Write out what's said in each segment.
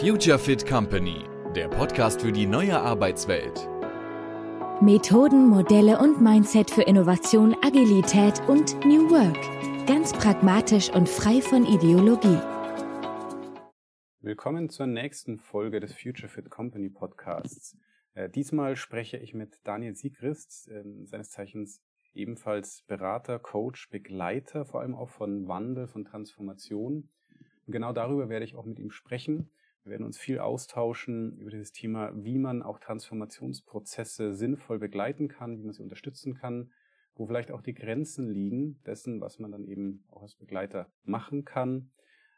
Future Fit Company, der Podcast für die neue Arbeitswelt. Methoden, Modelle und Mindset für Innovation, Agilität und New Work. Ganz pragmatisch und frei von Ideologie. Willkommen zur nächsten Folge des Future Fit Company Podcasts. Äh, diesmal spreche ich mit Daniel Siegrist, äh, seines Zeichens ebenfalls Berater, Coach, Begleiter, vor allem auch von Wandel, von Transformation. Und genau darüber werde ich auch mit ihm sprechen. Wir werden uns viel austauschen über dieses Thema, wie man auch Transformationsprozesse sinnvoll begleiten kann, wie man sie unterstützen kann, wo vielleicht auch die Grenzen liegen dessen, was man dann eben auch als Begleiter machen kann,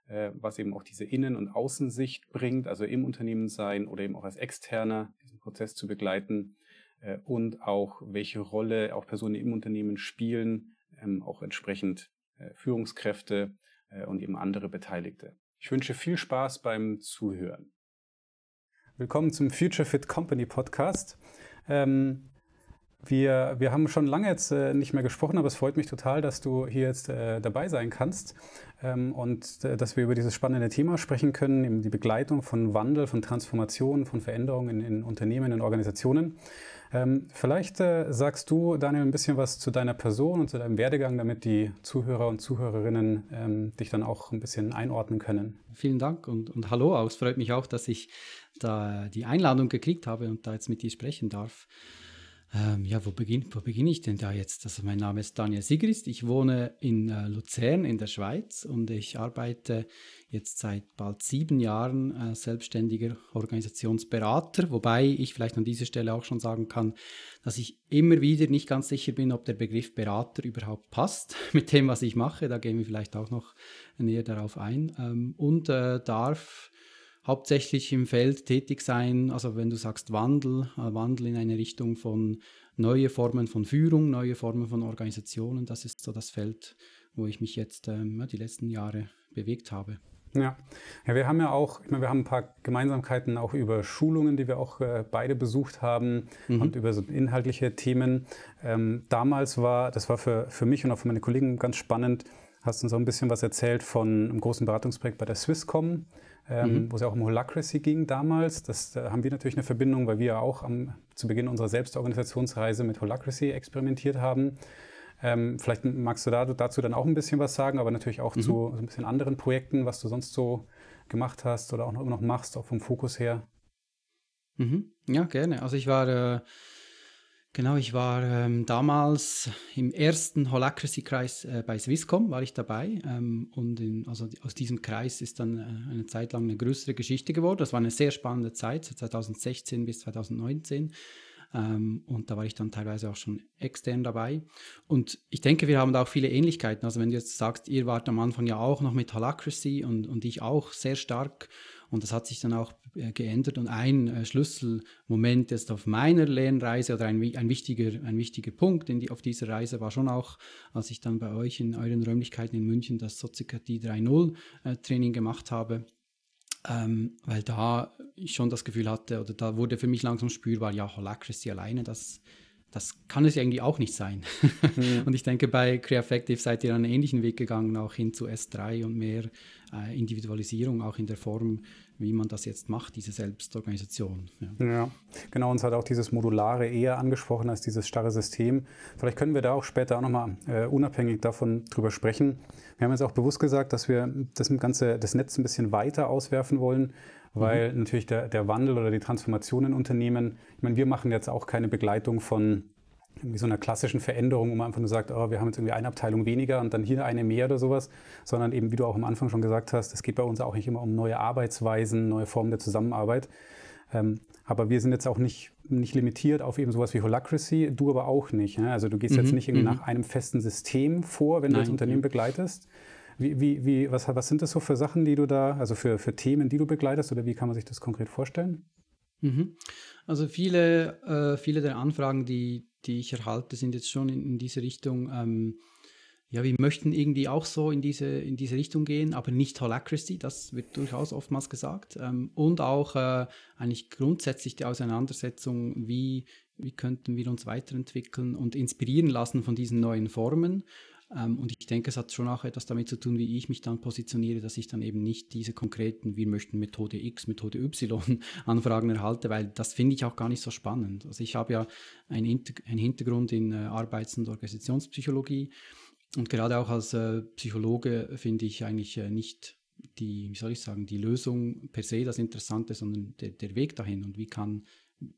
äh, was eben auch diese Innen- und Außensicht bringt, also im Unternehmen sein oder eben auch als Externer diesen Prozess zu begleiten äh, und auch welche Rolle auch Personen im Unternehmen spielen, ähm, auch entsprechend äh, Führungskräfte und eben andere Beteiligte. Ich wünsche viel Spaß beim Zuhören. Willkommen zum Future Fit Company Podcast. Ähm, wir, wir haben schon lange jetzt äh, nicht mehr gesprochen, aber es freut mich total, dass du hier jetzt äh, dabei sein kannst ähm, und äh, dass wir über dieses spannende Thema sprechen können, eben die Begleitung von Wandel, von Transformation, von Veränderungen in, in Unternehmen, in Organisationen. Ähm, vielleicht äh, sagst du, Daniel, ein bisschen was zu deiner Person und zu deinem Werdegang, damit die Zuhörer und Zuhörerinnen ähm, dich dann auch ein bisschen einordnen können. Vielen Dank und, und hallo auch. Es freut mich auch, dass ich da die Einladung gekriegt habe und da jetzt mit dir sprechen darf. Ähm, ja, wo beginne wo beginn ich denn da jetzt? Also mein Name ist Daniel Sigrist, ich wohne in äh, Luzern in der Schweiz und ich arbeite jetzt seit bald sieben Jahren äh, selbstständiger Organisationsberater, wobei ich vielleicht an dieser Stelle auch schon sagen kann, dass ich immer wieder nicht ganz sicher bin, ob der Begriff Berater überhaupt passt mit dem, was ich mache. Da gehen wir vielleicht auch noch näher darauf ein ähm, und äh, darf hauptsächlich im Feld tätig sein, also wenn du sagst Wandel, äh, Wandel in eine Richtung von neue Formen von Führung, neue Formen von Organisationen, das ist so das Feld, wo ich mich jetzt ähm, die letzten Jahre bewegt habe. Ja. ja, wir haben ja auch, ich meine, wir haben ein paar Gemeinsamkeiten auch über Schulungen, die wir auch äh, beide besucht haben mhm. und über so inhaltliche Themen. Ähm, damals war, das war für, für mich und auch für meine Kollegen ganz spannend, hast uns auch ein bisschen was erzählt von einem großen Beratungsprojekt bei der Swisscom ähm, mhm. wo es ja auch um Holacracy ging damals. Das, da haben wir natürlich eine Verbindung, weil wir ja auch am, zu Beginn unserer Selbstorganisationsreise mit Holacracy experimentiert haben. Ähm, vielleicht magst du da, dazu dann auch ein bisschen was sagen, aber natürlich auch mhm. zu so ein bisschen anderen Projekten, was du sonst so gemacht hast oder auch noch, noch machst, auch vom Fokus her. Mhm. Ja, gerne. Also ich war äh, Genau, ich war ähm, damals im ersten Holacracy-Kreis äh, bei Swisscom, war ich dabei. Ähm, und in, also aus diesem Kreis ist dann äh, eine Zeit lang eine größere Geschichte geworden. Das war eine sehr spannende Zeit, 2016 bis 2019. Ähm, und da war ich dann teilweise auch schon extern dabei. Und ich denke, wir haben da auch viele Ähnlichkeiten. Also wenn du jetzt sagst, ihr wart am Anfang ja auch noch mit Holacracy und, und ich auch sehr stark. Und das hat sich dann auch äh, geändert. Und ein äh, Schlüsselmoment jetzt auf meiner Lernreise oder ein, ein, wichtiger, ein wichtiger Punkt in die, auf dieser Reise war schon auch, als ich dann bei euch in euren Räumlichkeiten in München das Soziokratie 3.0 äh, Training gemacht habe. Ähm, weil da ich schon das Gefühl hatte, oder da wurde für mich langsam spürbar, ja, Holacracy alleine, das, das kann es irgendwie auch nicht sein. Mhm. und ich denke, bei Creafactive seid ihr einen ähnlichen Weg gegangen, auch hin zu S3 und mehr äh, Individualisierung, auch in der Form, wie man das jetzt macht, diese Selbstorganisation. Ja. ja, genau, uns hat auch dieses Modulare eher angesprochen als dieses starre System. Vielleicht können wir da auch später auch nochmal äh, unabhängig davon drüber sprechen. Wir haben jetzt auch bewusst gesagt, dass wir das ganze das Netz ein bisschen weiter auswerfen wollen, weil mhm. natürlich der, der Wandel oder die Transformation in Unternehmen, ich meine, wir machen jetzt auch keine Begleitung von irgendwie so einer klassischen Veränderung, wo man einfach nur sagt, oh, wir haben jetzt irgendwie eine Abteilung weniger und dann hier eine mehr oder sowas, sondern eben, wie du auch am Anfang schon gesagt hast, es geht bei uns auch nicht immer um neue Arbeitsweisen, neue Formen der Zusammenarbeit. Ähm, aber wir sind jetzt auch nicht, nicht limitiert auf eben sowas wie Holacracy, du aber auch nicht. Ne? Also du gehst mhm, jetzt nicht irgendwie mhm. nach einem festen System vor, wenn Nein, du das Unternehmen ja. begleitest. Wie, wie, wie, was, was sind das so für Sachen, die du da, also für, für Themen, die du begleitest oder wie kann man sich das konkret vorstellen? Mhm. Also viele, äh, viele der Anfragen, die, die ich erhalte, sind jetzt schon in, in diese Richtung. Ähm, ja, wir möchten irgendwie auch so in diese, in diese Richtung gehen, aber nicht Holacracy, das wird durchaus oftmals gesagt. Ähm, und auch äh, eigentlich grundsätzlich die Auseinandersetzung, wie, wie könnten wir uns weiterentwickeln und inspirieren lassen von diesen neuen Formen. Ähm, und ich denke, es hat schon auch etwas damit zu tun, wie ich mich dann positioniere, dass ich dann eben nicht diese konkreten, wir möchten Methode X, Methode Y Anfragen erhalte, weil das finde ich auch gar nicht so spannend. Also ich habe ja einen, Hintergrund in äh, Arbeits- und Organisationspsychologie und gerade auch als äh, Psychologe finde ich eigentlich äh, nicht die, wie soll ich sagen, die Lösung per se das Interessante, sondern der, der Weg dahin und wie kann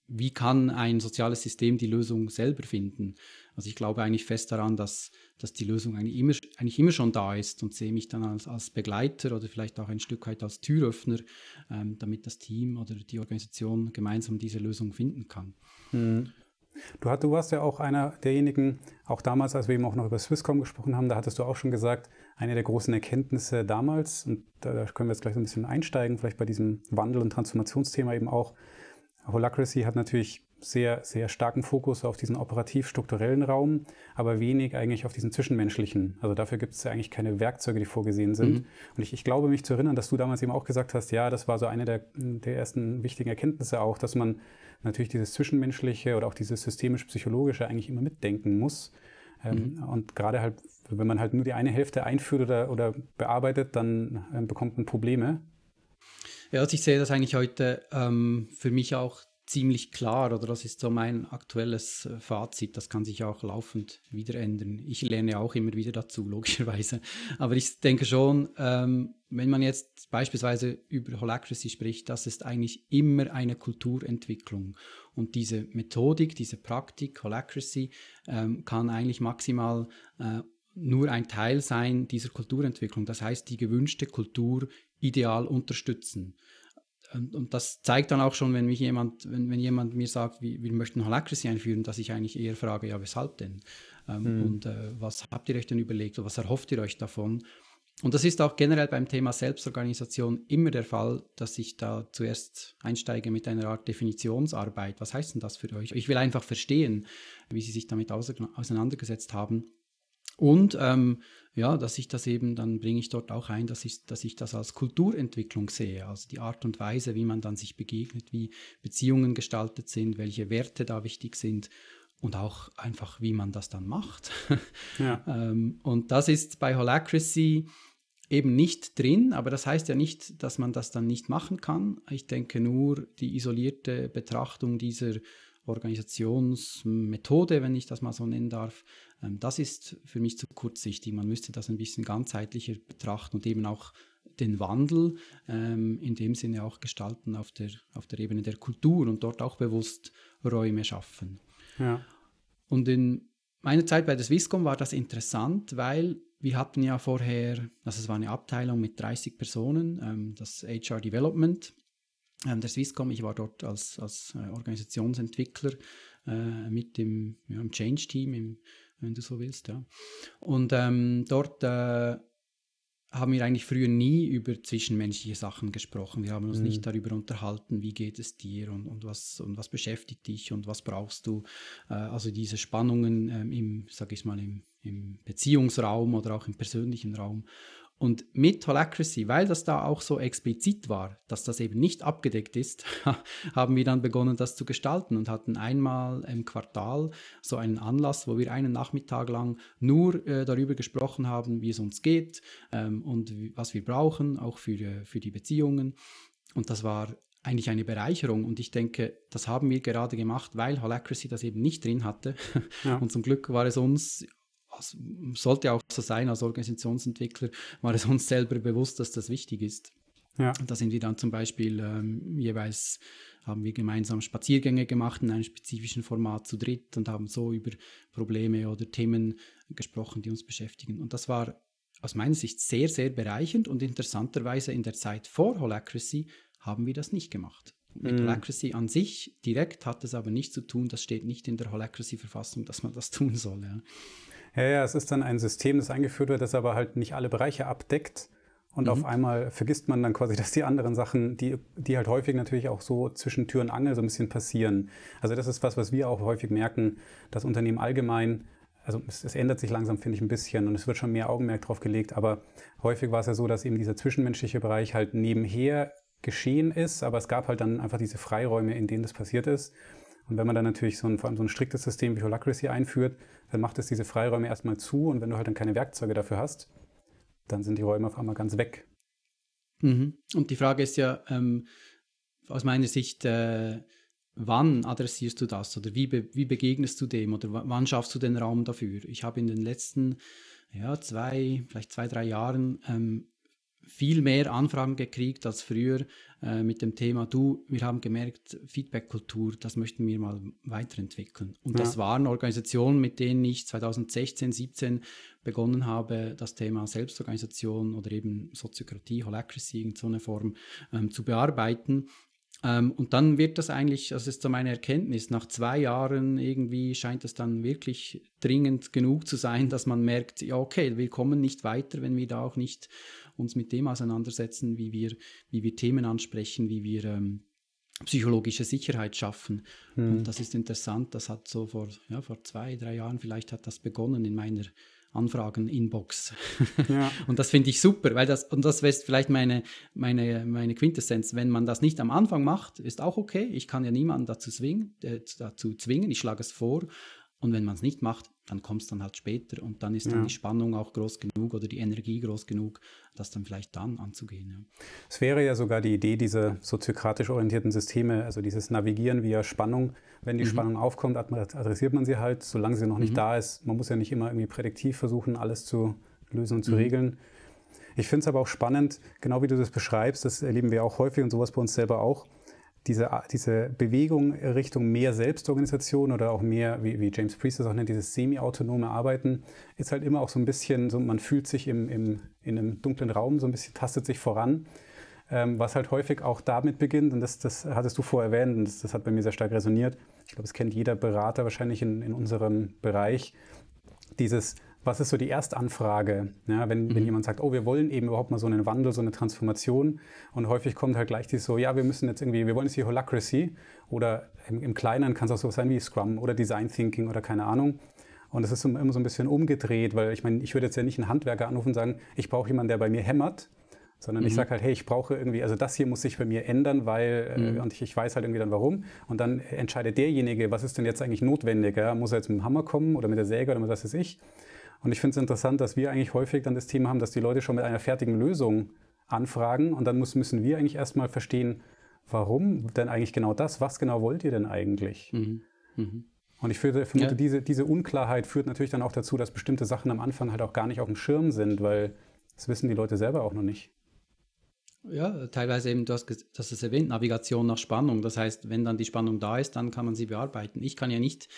wie kann ein soziales System die Lösung selber finden? Also ich glaube eigentlich fest daran, dass, dass die Lösung eigentlich immer, eigentlich immer schon da ist und sehe mich dann als, als Begleiter oder vielleicht auch ein Stück weit als Türöffner, ähm, damit das Team oder die Organisation gemeinsam diese Lösung finden kann. Mhm. Du, hat, du warst ja auch einer derjenigen, auch damals, als wir eben auch noch über Swisscom gesprochen haben, da hattest du auch schon gesagt, eine der großen Erkenntnisse damals, und da können wir jetzt gleich so ein bisschen einsteigen, vielleicht bei diesem Wandel- und Transformationsthema eben auch, Holacracy hat natürlich sehr, sehr starken Fokus auf diesen operativ-strukturellen Raum, aber wenig eigentlich auf diesen zwischenmenschlichen. Also dafür gibt es ja eigentlich keine Werkzeuge, die vorgesehen sind. Mhm. Und ich, ich, glaube, mich zu erinnern, dass du damals eben auch gesagt hast, ja, das war so eine der, der ersten wichtigen Erkenntnisse auch, dass man natürlich dieses Zwischenmenschliche oder auch dieses systemisch-psychologische eigentlich immer mitdenken muss. Ähm, mhm. Und gerade halt, wenn man halt nur die eine Hälfte einführt oder, oder bearbeitet, dann ähm, bekommt man Probleme. Ja, also ich sehe das eigentlich heute ähm, für mich auch ziemlich klar oder das ist so mein aktuelles äh, Fazit. Das kann sich auch laufend wieder ändern. Ich lerne auch immer wieder dazu, logischerweise. Aber ich denke schon, ähm, wenn man jetzt beispielsweise über Holacracy spricht, das ist eigentlich immer eine Kulturentwicklung. Und diese Methodik, diese Praktik, Holacracy, ähm, kann eigentlich maximal äh, nur ein Teil sein dieser Kulturentwicklung. Das heißt, die gewünschte Kultur ideal unterstützen. Und, und, das zeigt dann auch schon, wenn mich jemand, wenn, wenn jemand mir sagt, wir, wir möchten Holacracy einführen, dass ich eigentlich eher frage, ja, weshalb denn? Ähm, mhm. Und äh, was habt ihr euch denn überlegt oder was erhofft ihr euch davon? Und das ist auch generell beim Thema Selbstorganisation immer der Fall, dass ich da zuerst einsteige mit einer Art Definitionsarbeit. Was heißt denn das für euch? Ich will einfach verstehen, wie Sie sich damit auseinandergesetzt haben und ähm, ja, dass ich das eben, dann bringe ich dort auch ein, dass ich, dass ich das als Kulturentwicklung sehe, also die Art und Weise, wie man dann sich begegnet, wie Beziehungen gestaltet sind, welche Werte da wichtig sind und auch einfach, wie man das dann macht. Ja. ähm, und das ist bei Holacracy eben nicht drin, aber das heißt ja nicht, dass man das dann nicht machen kann. Ich denke nur, die isolierte Betrachtung dieser Organisationsmethode, wenn ich das mal so nennen darf, das ist für mich zu kurzsichtig. Man müsste das ein bisschen ganzheitlicher betrachten und eben auch den Wandel ähm, in dem Sinne auch gestalten auf der, auf der Ebene der Kultur und dort auch bewusst Räume schaffen. Ja. Und in meiner Zeit bei der Swisscom war das interessant, weil wir hatten ja vorher, also es war eine Abteilung mit 30 Personen, ähm, das HR Development ähm, der Swisscom. Ich war dort als, als äh, Organisationsentwickler äh, mit dem ja, im Change-Team, wenn du so willst. Ja. Und ähm, dort äh, haben wir eigentlich früher nie über zwischenmenschliche Sachen gesprochen. Wir haben uns mhm. nicht darüber unterhalten, wie geht es dir und, und, was, und was beschäftigt dich und was brauchst du. Äh, also diese Spannungen ähm, im, sag ich mal, im, im Beziehungsraum oder auch im persönlichen Raum. Und mit Holacracy, weil das da auch so explizit war, dass das eben nicht abgedeckt ist, haben wir dann begonnen, das zu gestalten und hatten einmal im Quartal so einen Anlass, wo wir einen Nachmittag lang nur äh, darüber gesprochen haben, wie es uns geht ähm, und was wir brauchen, auch für, äh, für die Beziehungen. Und das war eigentlich eine Bereicherung. Und ich denke, das haben wir gerade gemacht, weil Holacracy das eben nicht drin hatte. Ja. Und zum Glück war es uns also, sollte auch so sein, als Organisationsentwickler war es uns selber bewusst, dass das wichtig ist. Ja. Da sind wir dann zum Beispiel ähm, jeweils haben wir gemeinsam Spaziergänge gemacht in einem spezifischen Format zu dritt und haben so über Probleme oder Themen gesprochen, die uns beschäftigen. Und das war aus meiner Sicht sehr, sehr bereichernd und interessanterweise in der Zeit vor Holacracy haben wir das nicht gemacht. Mit mm. Holacracy an sich direkt hat es aber nichts zu tun, das steht nicht in der Holacracy-Verfassung, dass man das tun soll. Ja. Ja, ja, es ist dann ein System, das eingeführt wird, das aber halt nicht alle Bereiche abdeckt. Und mhm. auf einmal vergisst man dann quasi, dass die anderen Sachen, die, die halt häufig natürlich auch so zwischen Tür und Angel so ein bisschen passieren. Also das ist was, was wir auch häufig merken, dass Unternehmen allgemein, also es, es ändert sich langsam, finde ich, ein bisschen und es wird schon mehr Augenmerk drauf gelegt, aber häufig war es ja so, dass eben dieser zwischenmenschliche Bereich halt nebenher geschehen ist, aber es gab halt dann einfach diese Freiräume, in denen das passiert ist. Und wenn man dann natürlich so ein, vor allem so ein striktes System wie Holacracy einführt, dann macht es diese Freiräume erstmal zu und wenn du halt dann keine Werkzeuge dafür hast, dann sind die Räume auf einmal ganz weg. Mhm. Und die Frage ist ja ähm, aus meiner Sicht, äh, wann adressierst du das oder wie, be wie begegnest du dem oder wann schaffst du den Raum dafür? Ich habe in den letzten ja, zwei, vielleicht zwei, drei Jahren ähm, viel mehr Anfragen gekriegt als früher äh, mit dem Thema, du, wir haben gemerkt, Feedback-Kultur, das möchten wir mal weiterentwickeln. Und ja. das waren Organisationen, mit denen ich 2016, 17 begonnen habe, das Thema Selbstorganisation oder eben Soziokratie, Holacracy in so einer Form ähm, zu bearbeiten. Ähm, und dann wird das eigentlich, das ist so meine Erkenntnis, nach zwei Jahren irgendwie scheint es dann wirklich dringend genug zu sein, dass man merkt, ja okay, wir kommen nicht weiter, wenn wir da auch nicht uns mit dem auseinandersetzen, wie wir, wie wir Themen ansprechen, wie wir ähm, psychologische Sicherheit schaffen. Mhm. Und das ist interessant, das hat so vor, ja, vor zwei, drei Jahren vielleicht hat das begonnen in meiner Anfragen-Inbox. Ja. und das finde ich super, weil das, und das wäre vielleicht meine, meine, meine Quintessenz. Wenn man das nicht am Anfang macht, ist auch okay. Ich kann ja niemanden dazu zwingen, äh, dazu zwingen. ich schlage es vor. Und wenn man es nicht macht, dann kommt es dann halt später und dann ist ja. dann die Spannung auch groß genug oder die Energie groß genug, das dann vielleicht dann anzugehen. Ja. Es wäre ja sogar die Idee, diese soziokratisch orientierten Systeme, also dieses Navigieren via Spannung, wenn die mhm. Spannung aufkommt, adressiert man sie halt, solange sie noch nicht mhm. da ist. Man muss ja nicht immer irgendwie prädiktiv versuchen, alles zu lösen und zu mhm. regeln. Ich finde es aber auch spannend, genau wie du das beschreibst, das erleben wir auch häufig und sowas bei uns selber auch diese, diese Bewegung Richtung mehr Selbstorganisation oder auch mehr, wie, wie James Priest das auch nennt, dieses semi-autonome Arbeiten, ist halt immer auch so ein bisschen, so, man fühlt sich im, im, in einem dunklen Raum, so ein bisschen tastet sich voran, ähm, was halt häufig auch damit beginnt, und das, das hattest du vorher erwähnt, und das, das hat bei mir sehr stark resoniert. Ich glaube, das kennt jeder Berater wahrscheinlich in, in unserem Bereich, dieses was ist so die Erstanfrage, ja, wenn, mhm. wenn jemand sagt, oh, wir wollen eben überhaupt mal so einen Wandel, so eine Transformation und häufig kommt halt gleich die so, ja, wir müssen jetzt irgendwie, wir wollen jetzt die Holacracy oder im, im Kleinen kann es auch so sein wie Scrum oder Design Thinking oder keine Ahnung. Und es ist immer so ein bisschen umgedreht, weil ich meine, ich würde jetzt ja nicht einen Handwerker anrufen und sagen, ich brauche jemanden, der bei mir hämmert, sondern mhm. ich sage halt, hey, ich brauche irgendwie, also das hier muss sich bei mir ändern, weil, äh, mhm. und ich, ich, weiß halt irgendwie dann warum. Und dann entscheidet derjenige, was ist denn jetzt eigentlich notwendiger? Muss er jetzt mit dem Hammer kommen oder mit der Säge oder mit was weiß ich? Und ich finde es interessant, dass wir eigentlich häufig dann das Thema haben, dass die Leute schon mit einer fertigen Lösung anfragen und dann muss, müssen wir eigentlich erstmal verstehen, warum denn eigentlich genau das? Was genau wollt ihr denn eigentlich? Mhm. Mhm. Und ich vermute, ja. diese, diese Unklarheit führt natürlich dann auch dazu, dass bestimmte Sachen am Anfang halt auch gar nicht auf dem Schirm sind, weil das wissen die Leute selber auch noch nicht. Ja, teilweise eben, du hast, das ist erwähnt, Navigation nach Spannung. Das heißt, wenn dann die Spannung da ist, dann kann man sie bearbeiten. Ich kann ja nicht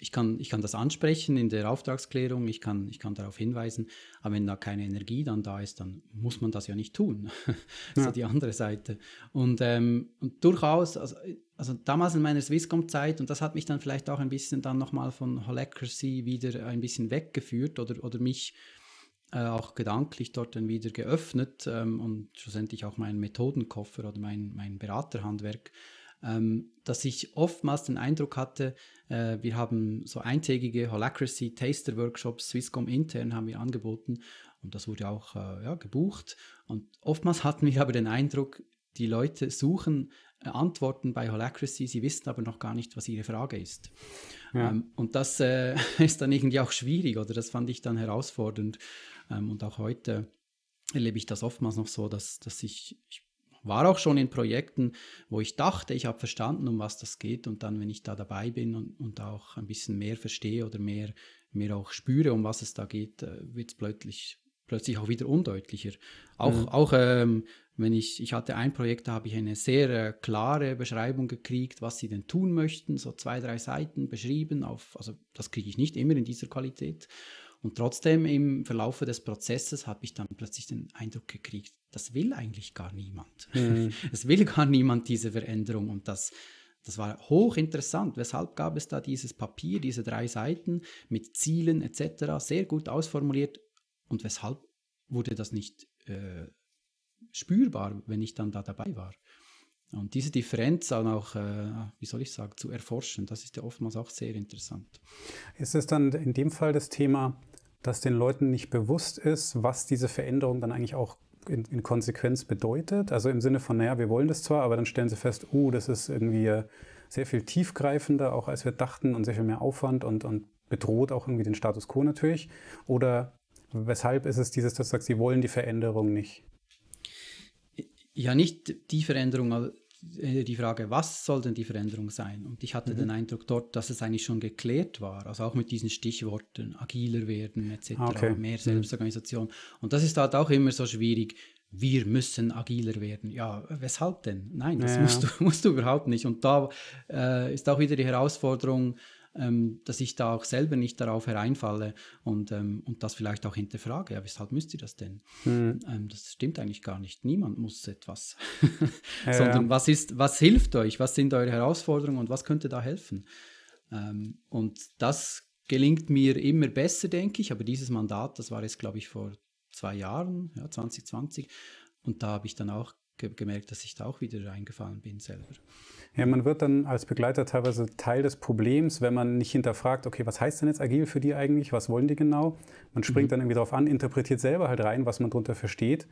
ich kann, ich kann das ansprechen in der Auftragsklärung, ich kann, ich kann darauf hinweisen, aber wenn da keine Energie dann da ist, dann muss man das ja nicht tun. das ja. ist die andere Seite. Und, ähm, und durchaus, also, also damals in meiner Swisscom-Zeit, und das hat mich dann vielleicht auch ein bisschen dann nochmal von Holacracy wieder ein bisschen weggeführt oder, oder mich äh, auch gedanklich dort dann wieder geöffnet ähm, und schlussendlich auch meinen Methodenkoffer oder mein, mein Beraterhandwerk ähm, dass ich oftmals den Eindruck hatte, äh, wir haben so eintägige Holacracy Taster Workshops, Swisscom intern haben wir angeboten und das wurde auch äh, ja, gebucht. Und oftmals hatten wir aber den Eindruck, die Leute suchen äh, Antworten bei Holacracy, sie wissen aber noch gar nicht, was ihre Frage ist. Ja. Ähm, und das äh, ist dann irgendwie auch schwierig oder das fand ich dann herausfordernd. Ähm, und auch heute erlebe ich das oftmals noch so, dass, dass ich, ich war auch schon in Projekten, wo ich dachte, ich habe verstanden, um was das geht. Und dann, wenn ich da dabei bin und, und auch ein bisschen mehr verstehe oder mehr, mehr auch spüre, um was es da geht, äh, wird es plötzlich, plötzlich auch wieder undeutlicher. Auch, mhm. auch ähm, wenn ich, ich hatte ein Projekt, da habe ich eine sehr äh, klare Beschreibung gekriegt, was sie denn tun möchten, so zwei, drei Seiten beschrieben, auf, also das kriege ich nicht immer in dieser Qualität. Und trotzdem im Verlaufe des Prozesses habe ich dann plötzlich den Eindruck gekriegt, das will eigentlich gar niemand. Mhm. Es will gar niemand diese Veränderung und das, das war hochinteressant. Weshalb gab es da dieses Papier, diese drei Seiten mit Zielen etc., sehr gut ausformuliert und weshalb wurde das nicht äh, spürbar, wenn ich dann da dabei war? Und diese Differenz dann auch, äh, wie soll ich sagen, zu erforschen, das ist ja oftmals auch sehr interessant. Ist es dann in dem Fall das Thema, dass den Leuten nicht bewusst ist, was diese Veränderung dann eigentlich auch in, in, Konsequenz bedeutet? Also im Sinne von, naja, wir wollen das zwar, aber dann stellen sie fest, oh, das ist irgendwie sehr viel tiefgreifender, auch als wir dachten und sehr viel mehr Aufwand und, und bedroht auch irgendwie den Status quo natürlich. Oder weshalb ist es dieses, dass du sagst, sie wollen die Veränderung nicht? Ja, nicht die Veränderung, äh, die Frage, was soll denn die Veränderung sein? Und ich hatte mhm. den Eindruck dort, dass es eigentlich schon geklärt war, also auch mit diesen Stichworten, agiler werden etc., okay. mehr mhm. Selbstorganisation. Und das ist halt auch immer so schwierig. Wir müssen agiler werden. Ja, weshalb denn? Nein, das ja. musst, du, musst du überhaupt nicht. Und da äh, ist auch wieder die Herausforderung, ähm, dass ich da auch selber nicht darauf hereinfalle und, ähm, und das vielleicht auch hinterfrage. Ja, weshalb müsst ihr das denn? Mhm. Ähm, das stimmt eigentlich gar nicht. Niemand muss etwas. ja, Sondern was ist, was hilft euch? Was sind eure Herausforderungen und was könnte da helfen? Ähm, und das gelingt mir immer besser, denke ich. Aber dieses Mandat, das war jetzt, glaube ich, vor zwei Jahren, ja, 2020. Und da habe ich dann auch ge gemerkt, dass ich da auch wieder reingefallen bin selber. Ja, man wird dann als Begleiter teilweise Teil des Problems, wenn man nicht hinterfragt, okay, was heißt denn jetzt agil für die eigentlich? Was wollen die genau? Man springt mhm. dann irgendwie darauf an, interpretiert selber halt rein, was man darunter versteht.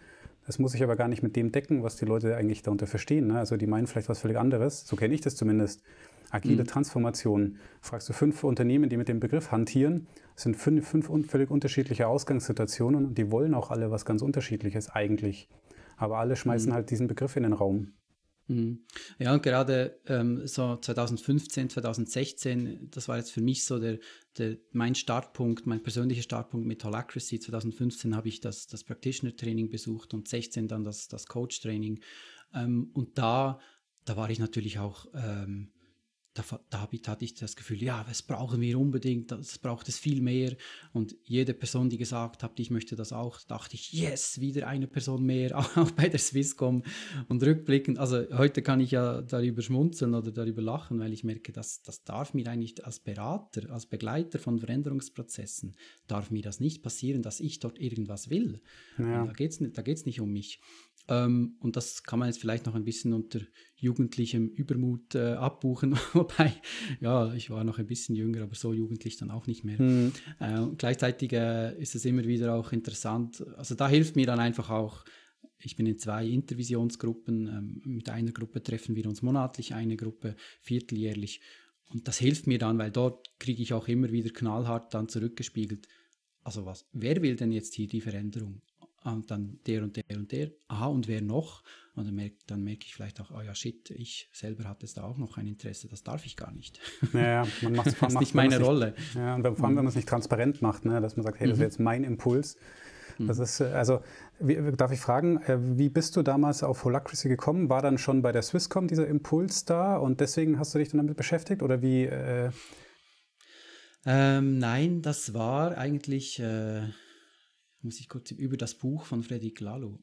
Das muss sich aber gar nicht mit dem decken, was die Leute eigentlich darunter verstehen. Ne? Also die meinen vielleicht was völlig anderes. So kenne ich das zumindest. Agile mhm. Transformation. Fragst du fünf Unternehmen, die mit dem Begriff hantieren, das sind fünf, fünf völlig unterschiedliche Ausgangssituationen und die wollen auch alle was ganz Unterschiedliches eigentlich. Aber alle schmeißen mhm. halt diesen Begriff in den Raum. Mhm. Ja, und gerade ähm, so 2015, 2016, das war jetzt für mich so der, der, mein Startpunkt, mein persönlicher Startpunkt mit Holacracy. 2015 habe ich das, das Practitioner-Training besucht und 16 dann das, das Coach-Training. Ähm, und da, da war ich natürlich auch ähm, da, da hatte ich das Gefühl, ja, das brauchen wir unbedingt, das braucht es viel mehr. Und jede Person, die gesagt hat, ich möchte das auch, dachte ich, yes, wieder eine Person mehr, auch bei der Swisscom. Und rückblickend, also heute kann ich ja darüber schmunzeln oder darüber lachen, weil ich merke, dass das darf mir eigentlich als Berater, als Begleiter von Veränderungsprozessen, darf mir das nicht passieren, dass ich dort irgendwas will. Ja. Da geht es da geht's nicht um mich. Ähm, und das kann man jetzt vielleicht noch ein bisschen unter jugendlichem Übermut äh, abbuchen, wobei, ja, ich war noch ein bisschen jünger, aber so jugendlich dann auch nicht mehr. Mhm. Äh, gleichzeitig äh, ist es immer wieder auch interessant, also da hilft mir dann einfach auch, ich bin in zwei Intervisionsgruppen, ähm, mit einer Gruppe treffen wir uns monatlich, eine Gruppe vierteljährlich und das hilft mir dann, weil dort kriege ich auch immer wieder knallhart dann zurückgespiegelt, also was, wer will denn jetzt hier die Veränderung? Und dann der und der und der, aha, und wer noch? Und dann merke, dann merke ich vielleicht auch, oh ja, shit, ich selber hatte da auch noch ein Interesse, das darf ich gar nicht. Ja, man macht das ist nicht meine Rolle. Nicht, ja, und vor allem, wenn man es nicht transparent macht, ne, dass man sagt, hey, das ist mhm. jetzt mein Impuls. Das mhm. ist, äh, also, wie, darf ich fragen, äh, wie bist du damals auf Holacracy gekommen? War dann schon bei der Swisscom dieser Impuls da und deswegen hast du dich dann damit beschäftigt? Oder wie? Äh ähm, nein, das war eigentlich, äh, muss ich kurz über das Buch von Fredrik Lalo.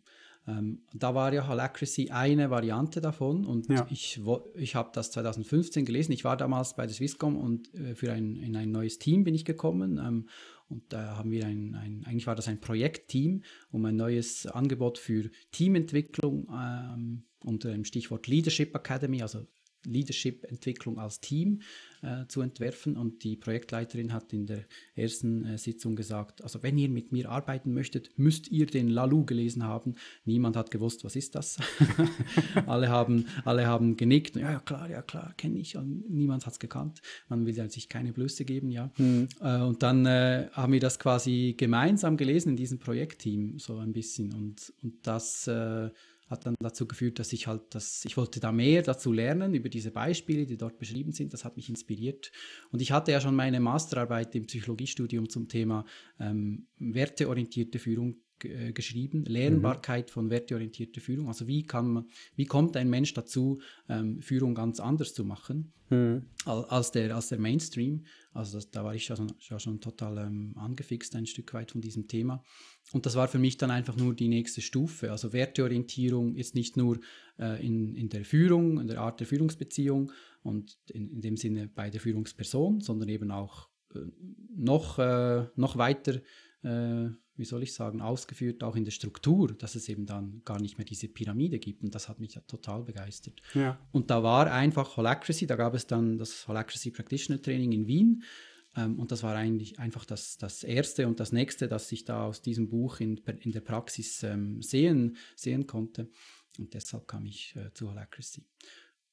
Ähm, da war ja Holacracy eine Variante davon und ja. ich, ich habe das 2015 gelesen. Ich war damals bei der Swisscom und äh, für ein, in ein neues Team bin ich gekommen. Ähm, und da haben wir ein, ein, eigentlich war das ein Projektteam, um ein neues Angebot für Teamentwicklung ähm, unter dem Stichwort Leadership Academy, also Leadership-Entwicklung als Team äh, zu entwerfen. Und die Projektleiterin hat in der ersten äh, Sitzung gesagt, also wenn ihr mit mir arbeiten möchtet, müsst ihr den Lalu gelesen haben. Niemand hat gewusst, was ist das. alle, haben, alle haben genickt. Ja, ja klar, ja klar, kenne ich. Und niemand hat es gekannt. Man will ja sich keine Blöße geben, ja. Mhm. Äh, und dann äh, haben wir das quasi gemeinsam gelesen in diesem Projektteam, so ein bisschen. Und, und das äh, hat dann dazu geführt, dass ich halt, dass ich wollte da mehr dazu lernen über diese Beispiele, die dort beschrieben sind. Das hat mich inspiriert. Und ich hatte ja schon meine Masterarbeit im Psychologiestudium zum Thema ähm, werteorientierte Führung geschrieben, Lernbarkeit mhm. von werteorientierter Führung. Also wie kann man, wie kommt ein Mensch dazu, ähm, Führung ganz anders zu machen mhm. als, der, als der Mainstream. Also das, da war ich ja schon, schon total ähm, angefixt ein Stück weit von diesem Thema. Und das war für mich dann einfach nur die nächste Stufe. Also Werteorientierung ist nicht nur äh, in, in der Führung, in der Art der Führungsbeziehung und in, in dem Sinne bei der Führungsperson, sondern eben auch äh, noch, äh, noch weiter äh, wie soll ich sagen, ausgeführt, auch in der Struktur, dass es eben dann gar nicht mehr diese Pyramide gibt. Und das hat mich total begeistert. Ja. Und da war einfach Holacracy, da gab es dann das Holacracy Practitioner Training in Wien. Ähm, und das war eigentlich einfach das, das Erste und das Nächste, das ich da aus diesem Buch in, in der Praxis ähm, sehen, sehen konnte. Und deshalb kam ich äh, zu Holacracy.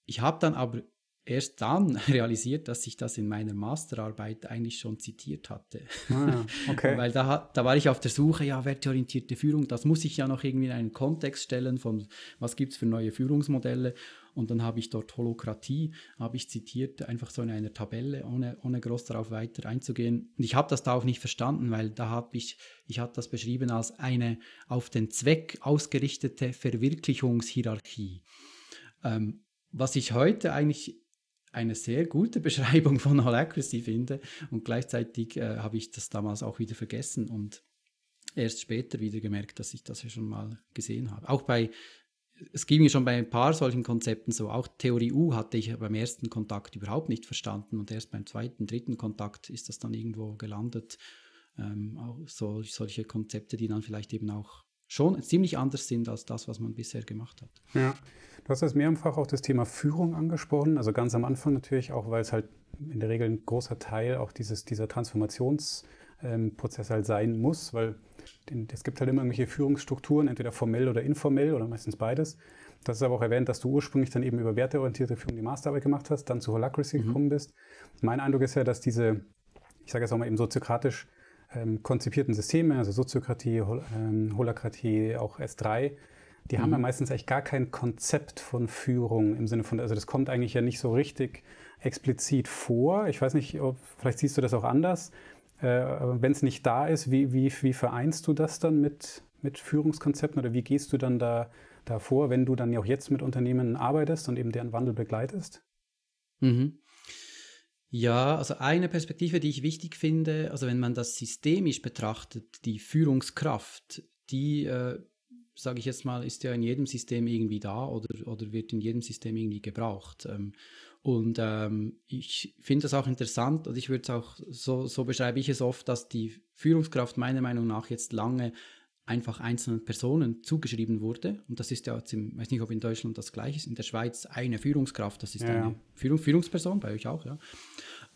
Ich habe dann aber erst dann realisiert, dass ich das in meiner Masterarbeit eigentlich schon zitiert hatte. Ah, okay. Weil da, da war ich auf der Suche, ja, werteorientierte Führung, das muss ich ja noch irgendwie in einen Kontext stellen von, was gibt es für neue Führungsmodelle. Und dann habe ich dort Holokratie, habe ich zitiert, einfach so in einer Tabelle, ohne, ohne groß darauf weiter einzugehen. Und ich habe das da auch nicht verstanden, weil da habe ich, ich hatte das beschrieben als eine auf den Zweck ausgerichtete Verwirklichungshierarchie. Ähm, was ich heute eigentlich eine sehr gute Beschreibung von Holacracy finde und gleichzeitig äh, habe ich das damals auch wieder vergessen und erst später wieder gemerkt, dass ich das ja schon mal gesehen habe. Auch bei es ging mir schon bei ein paar solchen Konzepten so. Auch Theorie U hatte ich beim ersten Kontakt überhaupt nicht verstanden und erst beim zweiten, dritten Kontakt ist das dann irgendwo gelandet. Ähm, auch so, solche Konzepte, die dann vielleicht eben auch schon ziemlich anders sind als das, was man bisher gemacht hat. Ja, du hast jetzt mehrfach auch das Thema Führung angesprochen, also ganz am Anfang natürlich auch, weil es halt in der Regel ein großer Teil auch dieses, dieser Transformationsprozess ähm, halt sein muss, weil es gibt halt immer irgendwelche Führungsstrukturen, entweder formell oder informell oder meistens beides. Das ist aber auch erwähnt, dass du ursprünglich dann eben über werteorientierte Führung die Masterarbeit gemacht hast, dann zu Holacracy mhm. gekommen bist. Mein Eindruck ist ja, dass diese, ich sage jetzt auch mal eben soziokratisch ähm, konzipierten Systeme, also Soziokratie, Hol ähm, Holakratie, auch S3, die mhm. haben ja meistens eigentlich gar kein Konzept von Führung im Sinne von, also das kommt eigentlich ja nicht so richtig explizit vor. Ich weiß nicht, ob, vielleicht siehst du das auch anders. Äh, Wenn es nicht da ist, wie, wie, wie vereinst du das dann mit, mit Führungskonzepten oder wie gehst du dann da, da vor, wenn du dann ja auch jetzt mit Unternehmen arbeitest und eben deren Wandel begleitest? Mhm. Ja, also eine Perspektive, die ich wichtig finde, also wenn man das systemisch betrachtet, die Führungskraft, die, äh, sage ich jetzt mal, ist ja in jedem System irgendwie da oder, oder wird in jedem System irgendwie gebraucht. Ähm, und ähm, ich finde das auch interessant und ich würde es auch, so, so beschreibe ich es oft, dass die Führungskraft meiner Meinung nach jetzt lange einfach einzelnen Personen zugeschrieben wurde. Und das ist ja, ich weiß nicht, ob in Deutschland das gleiche ist, in der Schweiz eine Führungskraft, das ist ja, eine Führung, Führungsperson, bei euch auch, ja.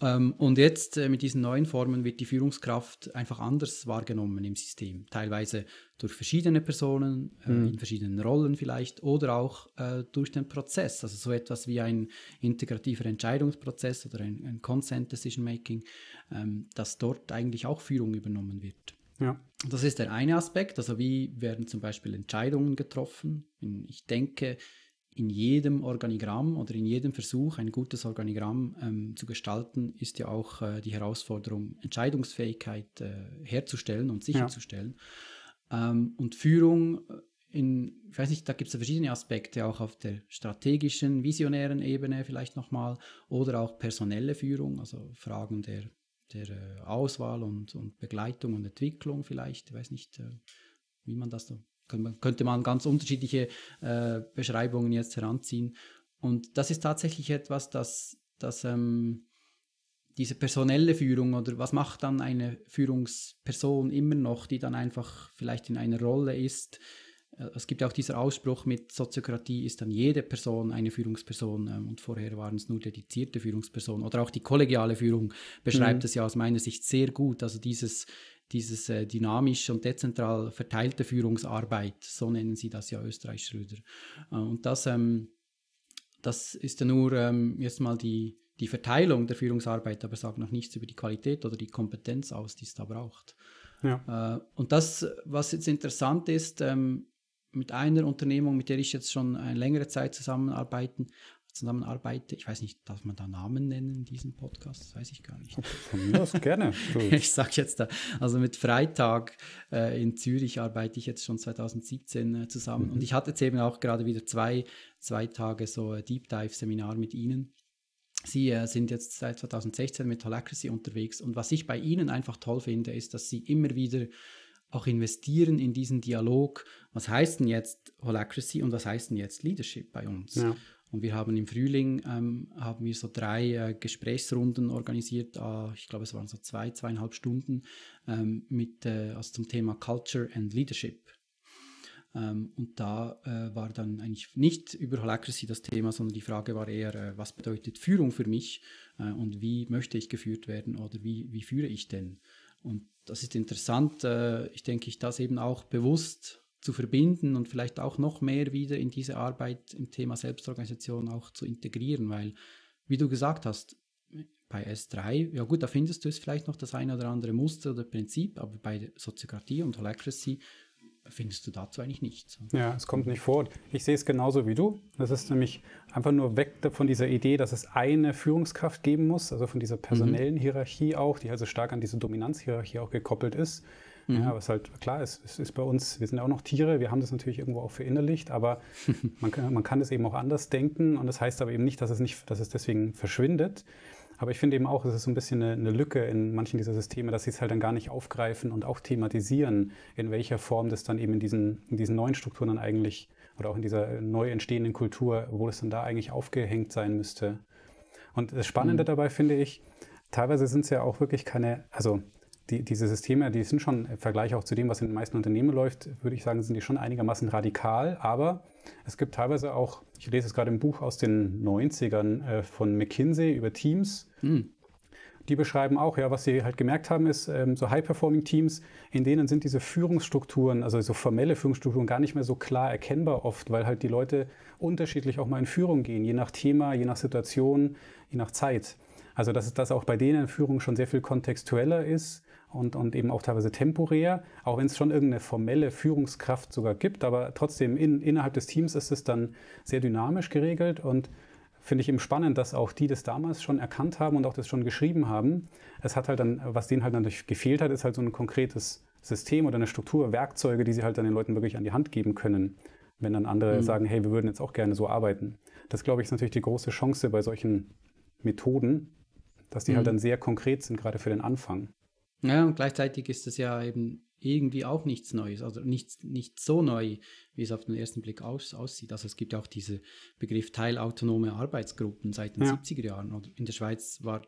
Ähm, und jetzt äh, mit diesen neuen Formen wird die Führungskraft einfach anders wahrgenommen im System. Teilweise durch verschiedene Personen, äh, mhm. in verschiedenen Rollen vielleicht, oder auch äh, durch den Prozess. Also so etwas wie ein integrativer Entscheidungsprozess oder ein, ein Consent Decision Making, ähm, dass dort eigentlich auch Führung übernommen wird. Ja. Das ist der eine Aspekt, also wie werden zum Beispiel Entscheidungen getroffen. Ich denke, in jedem Organigramm oder in jedem Versuch, ein gutes Organigramm ähm, zu gestalten, ist ja auch äh, die Herausforderung, Entscheidungsfähigkeit äh, herzustellen und sicherzustellen. Ja. Ähm, und Führung äh, in, ich weiß nicht, da gibt es verschiedene Aspekte, auch auf der strategischen, visionären Ebene vielleicht nochmal, oder auch personelle Führung, also Fragen der, der äh, Auswahl und, und Begleitung und Entwicklung vielleicht, ich weiß nicht, äh, wie man das so könnte man ganz unterschiedliche äh, Beschreibungen jetzt heranziehen. Und das ist tatsächlich etwas, das, das ähm, diese personelle Führung oder was macht dann eine Führungsperson immer noch, die dann einfach vielleicht in einer Rolle ist. Es gibt ja auch dieser Ausspruch mit Soziokratie ist dann jede Person eine Führungsperson ähm, und vorher waren es nur dedizierte Führungspersonen. Oder auch die kollegiale Führung beschreibt mhm. es ja aus meiner Sicht sehr gut. Also dieses dieses äh, dynamisch und dezentral verteilte Führungsarbeit, so nennen sie das ja Österreich Schröder. Äh, und das, ähm, das ist ja nur ähm, jetzt mal die, die Verteilung der Führungsarbeit, aber sagt noch nichts über die Qualität oder die Kompetenz aus, die es da braucht. Ja. Äh, und das, was jetzt interessant ist, ähm, mit einer Unternehmung, mit der ich jetzt schon eine längere Zeit zusammenarbeiten, zusammenarbeite. Ich weiß nicht, darf man da Namen nennen in diesem Podcast? Das weiß ich gar nicht. Von mir aus gerne. ich sage jetzt da, also mit Freitag äh, in Zürich arbeite ich jetzt schon 2017 äh, zusammen. Mhm. Und ich hatte jetzt eben auch gerade wieder zwei, zwei Tage so ein Deep Dive Seminar mit Ihnen. Sie äh, sind jetzt seit 2016 mit Holacracy unterwegs. Und was ich bei Ihnen einfach toll finde, ist, dass Sie immer wieder auch investieren in diesen Dialog. Was heißt denn jetzt Holacracy und was heißt denn jetzt Leadership bei uns? Ja. Und wir haben im Frühling ähm, haben wir so drei äh, Gesprächsrunden organisiert. Äh, ich glaube, es waren so zwei, zweieinhalb Stunden ähm, mit, äh, also zum Thema Culture and Leadership. Ähm, und da äh, war dann eigentlich nicht über Holacracy das Thema, sondern die Frage war eher, äh, was bedeutet Führung für mich äh, und wie möchte ich geführt werden oder wie, wie führe ich denn? Und das ist interessant, äh, ich denke, ich das eben auch bewusst zu verbinden und vielleicht auch noch mehr wieder in diese Arbeit im Thema Selbstorganisation auch zu integrieren, weil, wie du gesagt hast, bei S3, ja gut, da findest du es vielleicht noch das eine oder andere Muster oder Prinzip, aber bei Soziokratie und Holacracy findest du dazu eigentlich nichts. Ja, es kommt nicht vor. Ich sehe es genauso wie du. Das ist nämlich einfach nur weg von dieser Idee, dass es eine Führungskraft geben muss, also von dieser personellen mhm. Hierarchie auch, die also stark an diese Dominanzhierarchie auch gekoppelt ist. Mhm. Ja, was halt klar ist, es ist bei uns, wir sind ja auch noch Tiere, wir haben das natürlich irgendwo auch verinnerlicht, aber man kann, man kann es eben auch anders denken und das heißt aber eben nicht, dass es nicht, dass es deswegen verschwindet. Aber ich finde eben auch, es ist so ein bisschen eine, eine, Lücke in manchen dieser Systeme, dass sie es halt dann gar nicht aufgreifen und auch thematisieren, in welcher Form das dann eben in diesen, in diesen neuen Strukturen dann eigentlich oder auch in dieser neu entstehenden Kultur, wo das dann da eigentlich aufgehängt sein müsste. Und das Spannende mhm. dabei finde ich, teilweise sind es ja auch wirklich keine, also die, diese Systeme, die sind schon im Vergleich auch zu dem, was in den meisten Unternehmen läuft, würde ich sagen, sind die schon einigermaßen radikal. Aber es gibt teilweise auch, ich lese es gerade im Buch aus den 90ern äh, von McKinsey über Teams. Hm. Die beschreiben auch, ja, was sie halt gemerkt haben, ist, ähm, so High-Performing-Teams, in denen sind diese Führungsstrukturen, also so formelle Führungsstrukturen, gar nicht mehr so klar erkennbar oft, weil halt die Leute unterschiedlich auch mal in Führung gehen, je nach Thema, je nach Situation, je nach Zeit. Also dass, dass auch bei denen Führung schon sehr viel kontextueller ist und, und eben auch teilweise temporär, auch wenn es schon irgendeine formelle Führungskraft sogar gibt, aber trotzdem in, innerhalb des Teams ist es dann sehr dynamisch geregelt und finde ich eben spannend, dass auch die das damals schon erkannt haben und auch das schon geschrieben haben. Es hat halt dann, was denen halt dann gefehlt hat, ist halt so ein konkretes System oder eine Struktur, Werkzeuge, die sie halt dann den Leuten wirklich an die Hand geben können, wenn dann andere mhm. sagen, hey, wir würden jetzt auch gerne so arbeiten. Das, glaube ich, ist natürlich die große Chance bei solchen Methoden, dass die halt mhm. halt dann sehr konkret sind, gerade für den Anfang. Ja, und gleichzeitig ist das ja eben irgendwie auch nichts Neues, also nicht, nicht so neu, wie es auf den ersten Blick aus, aussieht. Also es gibt auch diesen Begriff teilautonome Arbeitsgruppen seit den ja. 70er Jahren. In der Schweiz war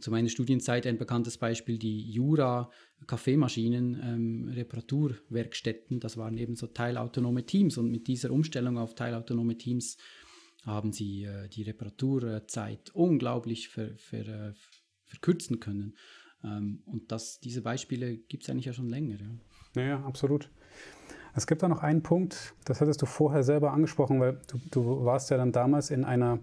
zu meiner Studienzeit ein bekanntes Beispiel die Jura Kaffeemaschinen ähm, Reparaturwerkstätten. Das waren eben so teilautonome Teams und mit dieser Umstellung auf teilautonome Teams haben sie äh, die Reparaturzeit unglaublich ver, ver, äh, verkürzen können. Ähm, und das, diese Beispiele gibt es eigentlich ja schon länger. Ja. ja, absolut. Es gibt da noch einen Punkt, das hattest du vorher selber angesprochen, weil du, du warst ja dann damals in einer,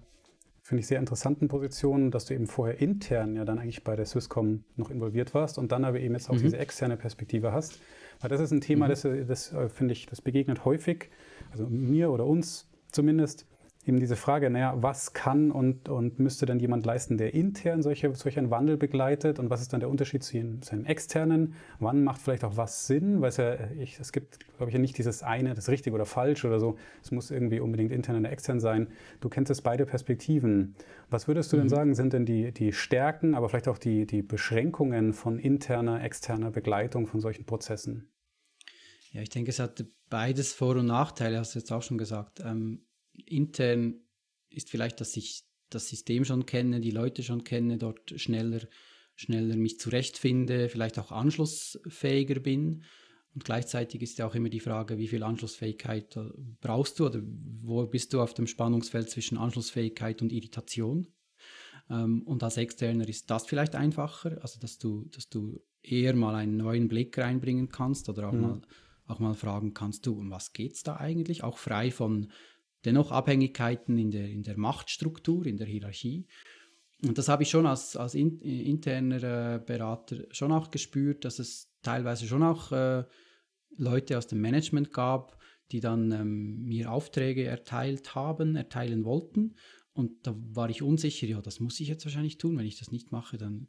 finde ich, sehr interessanten Position, dass du eben vorher intern ja dann eigentlich bei der Swisscom noch involviert warst und dann aber eben jetzt auch mhm. diese externe Perspektive hast. Weil das ist ein Thema, mhm. das, das äh, finde ich, das begegnet häufig, also mir oder uns zumindest, eben diese Frage, naja, was kann und, und müsste denn jemand leisten, der intern solche, solch einen Wandel begleitet und was ist dann der Unterschied zu seinem externen? Wann macht vielleicht auch was Sinn? Weil es ja, ich, es gibt, glaube ich, ja nicht dieses eine, das richtig oder falsch oder so. Es muss irgendwie unbedingt intern oder extern sein. Du kennst es beide Perspektiven. Was würdest du mhm. denn sagen, sind denn die, die Stärken, aber vielleicht auch die, die Beschränkungen von interner, externer Begleitung von solchen Prozessen? Ja, ich denke, es hat beides Vor- und Nachteile, hast du jetzt auch schon gesagt. Ähm, intern ist vielleicht, dass ich das System schon kenne, die Leute schon kenne, dort schneller, schneller mich zurechtfinde, vielleicht auch anschlussfähiger bin. Und gleichzeitig ist ja auch immer die Frage, wie viel Anschlussfähigkeit äh, brauchst du oder wo bist du auf dem Spannungsfeld zwischen Anschlussfähigkeit und Irritation. Ähm, und als Externer ist das vielleicht einfacher, also dass du, dass du eher mal einen neuen Blick reinbringen kannst oder auch, mhm. mal, auch mal fragen kannst, du, um was geht es da eigentlich? Auch frei von dennoch Abhängigkeiten in der, in der Machtstruktur, in der Hierarchie. Und das habe ich schon als, als in, interner äh, Berater schon auch gespürt, dass es teilweise schon auch äh, Leute aus dem Management gab, die dann ähm, mir Aufträge erteilt haben, erteilen wollten und da war ich unsicher, ja, das muss ich jetzt wahrscheinlich tun. Wenn ich das nicht mache, dann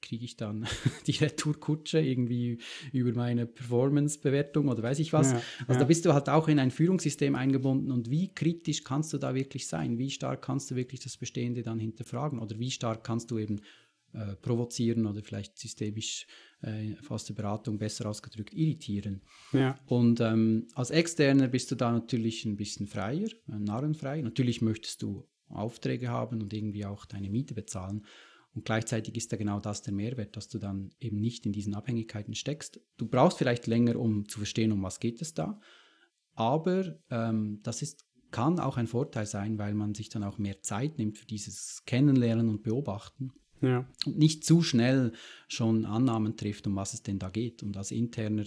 kriege ich dann die Retourkutsche irgendwie über meine Performance-Bewertung oder weiß ich was. Ja, also ja. da bist du halt auch in ein Führungssystem eingebunden und wie kritisch kannst du da wirklich sein? Wie stark kannst du wirklich das Bestehende dann hinterfragen? Oder wie stark kannst du eben äh, provozieren oder vielleicht systemisch äh, fast die Beratung besser ausgedrückt irritieren. Ja. Und ähm, als Externer bist du da natürlich ein bisschen freier, äh, narrenfrei. Natürlich möchtest du Aufträge haben und irgendwie auch deine Miete bezahlen. Und gleichzeitig ist da genau das der Mehrwert, dass du dann eben nicht in diesen Abhängigkeiten steckst. Du brauchst vielleicht länger, um zu verstehen, um was geht es da. Aber ähm, das ist, kann auch ein Vorteil sein, weil man sich dann auch mehr Zeit nimmt für dieses Kennenlernen und Beobachten. Ja. Und nicht zu schnell schon Annahmen trifft, um was es denn da geht. Und als Interner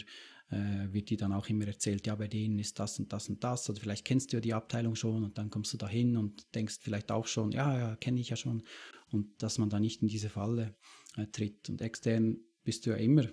äh, wird dir dann auch immer erzählt, ja, bei denen ist das und das und das. Oder vielleicht kennst du ja die Abteilung schon und dann kommst du da hin und denkst vielleicht auch schon, ja, ja, kenne ich ja schon. Und dass man da nicht in diese Falle äh, tritt. Und extern bist du ja immer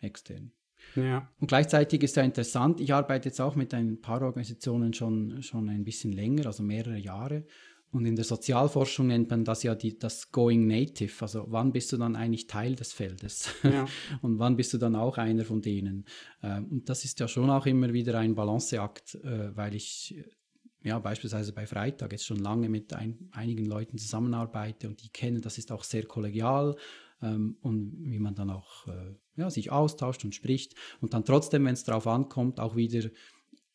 extern. Ja. Und gleichzeitig ist ja interessant, ich arbeite jetzt auch mit ein paar Organisationen schon, schon ein bisschen länger, also mehrere Jahre. Und in der Sozialforschung nennt man das ja die, das Going Native. Also wann bist du dann eigentlich Teil des Feldes? Ja. und wann bist du dann auch einer von denen? Ähm, und das ist ja schon auch immer wieder ein Balanceakt, äh, weil ich ja beispielsweise bei Freitag jetzt schon lange mit ein, einigen Leuten zusammenarbeite und die kennen, das ist auch sehr kollegial ähm, und wie man dann auch äh, ja, sich austauscht und spricht und dann trotzdem, wenn es darauf ankommt, auch wieder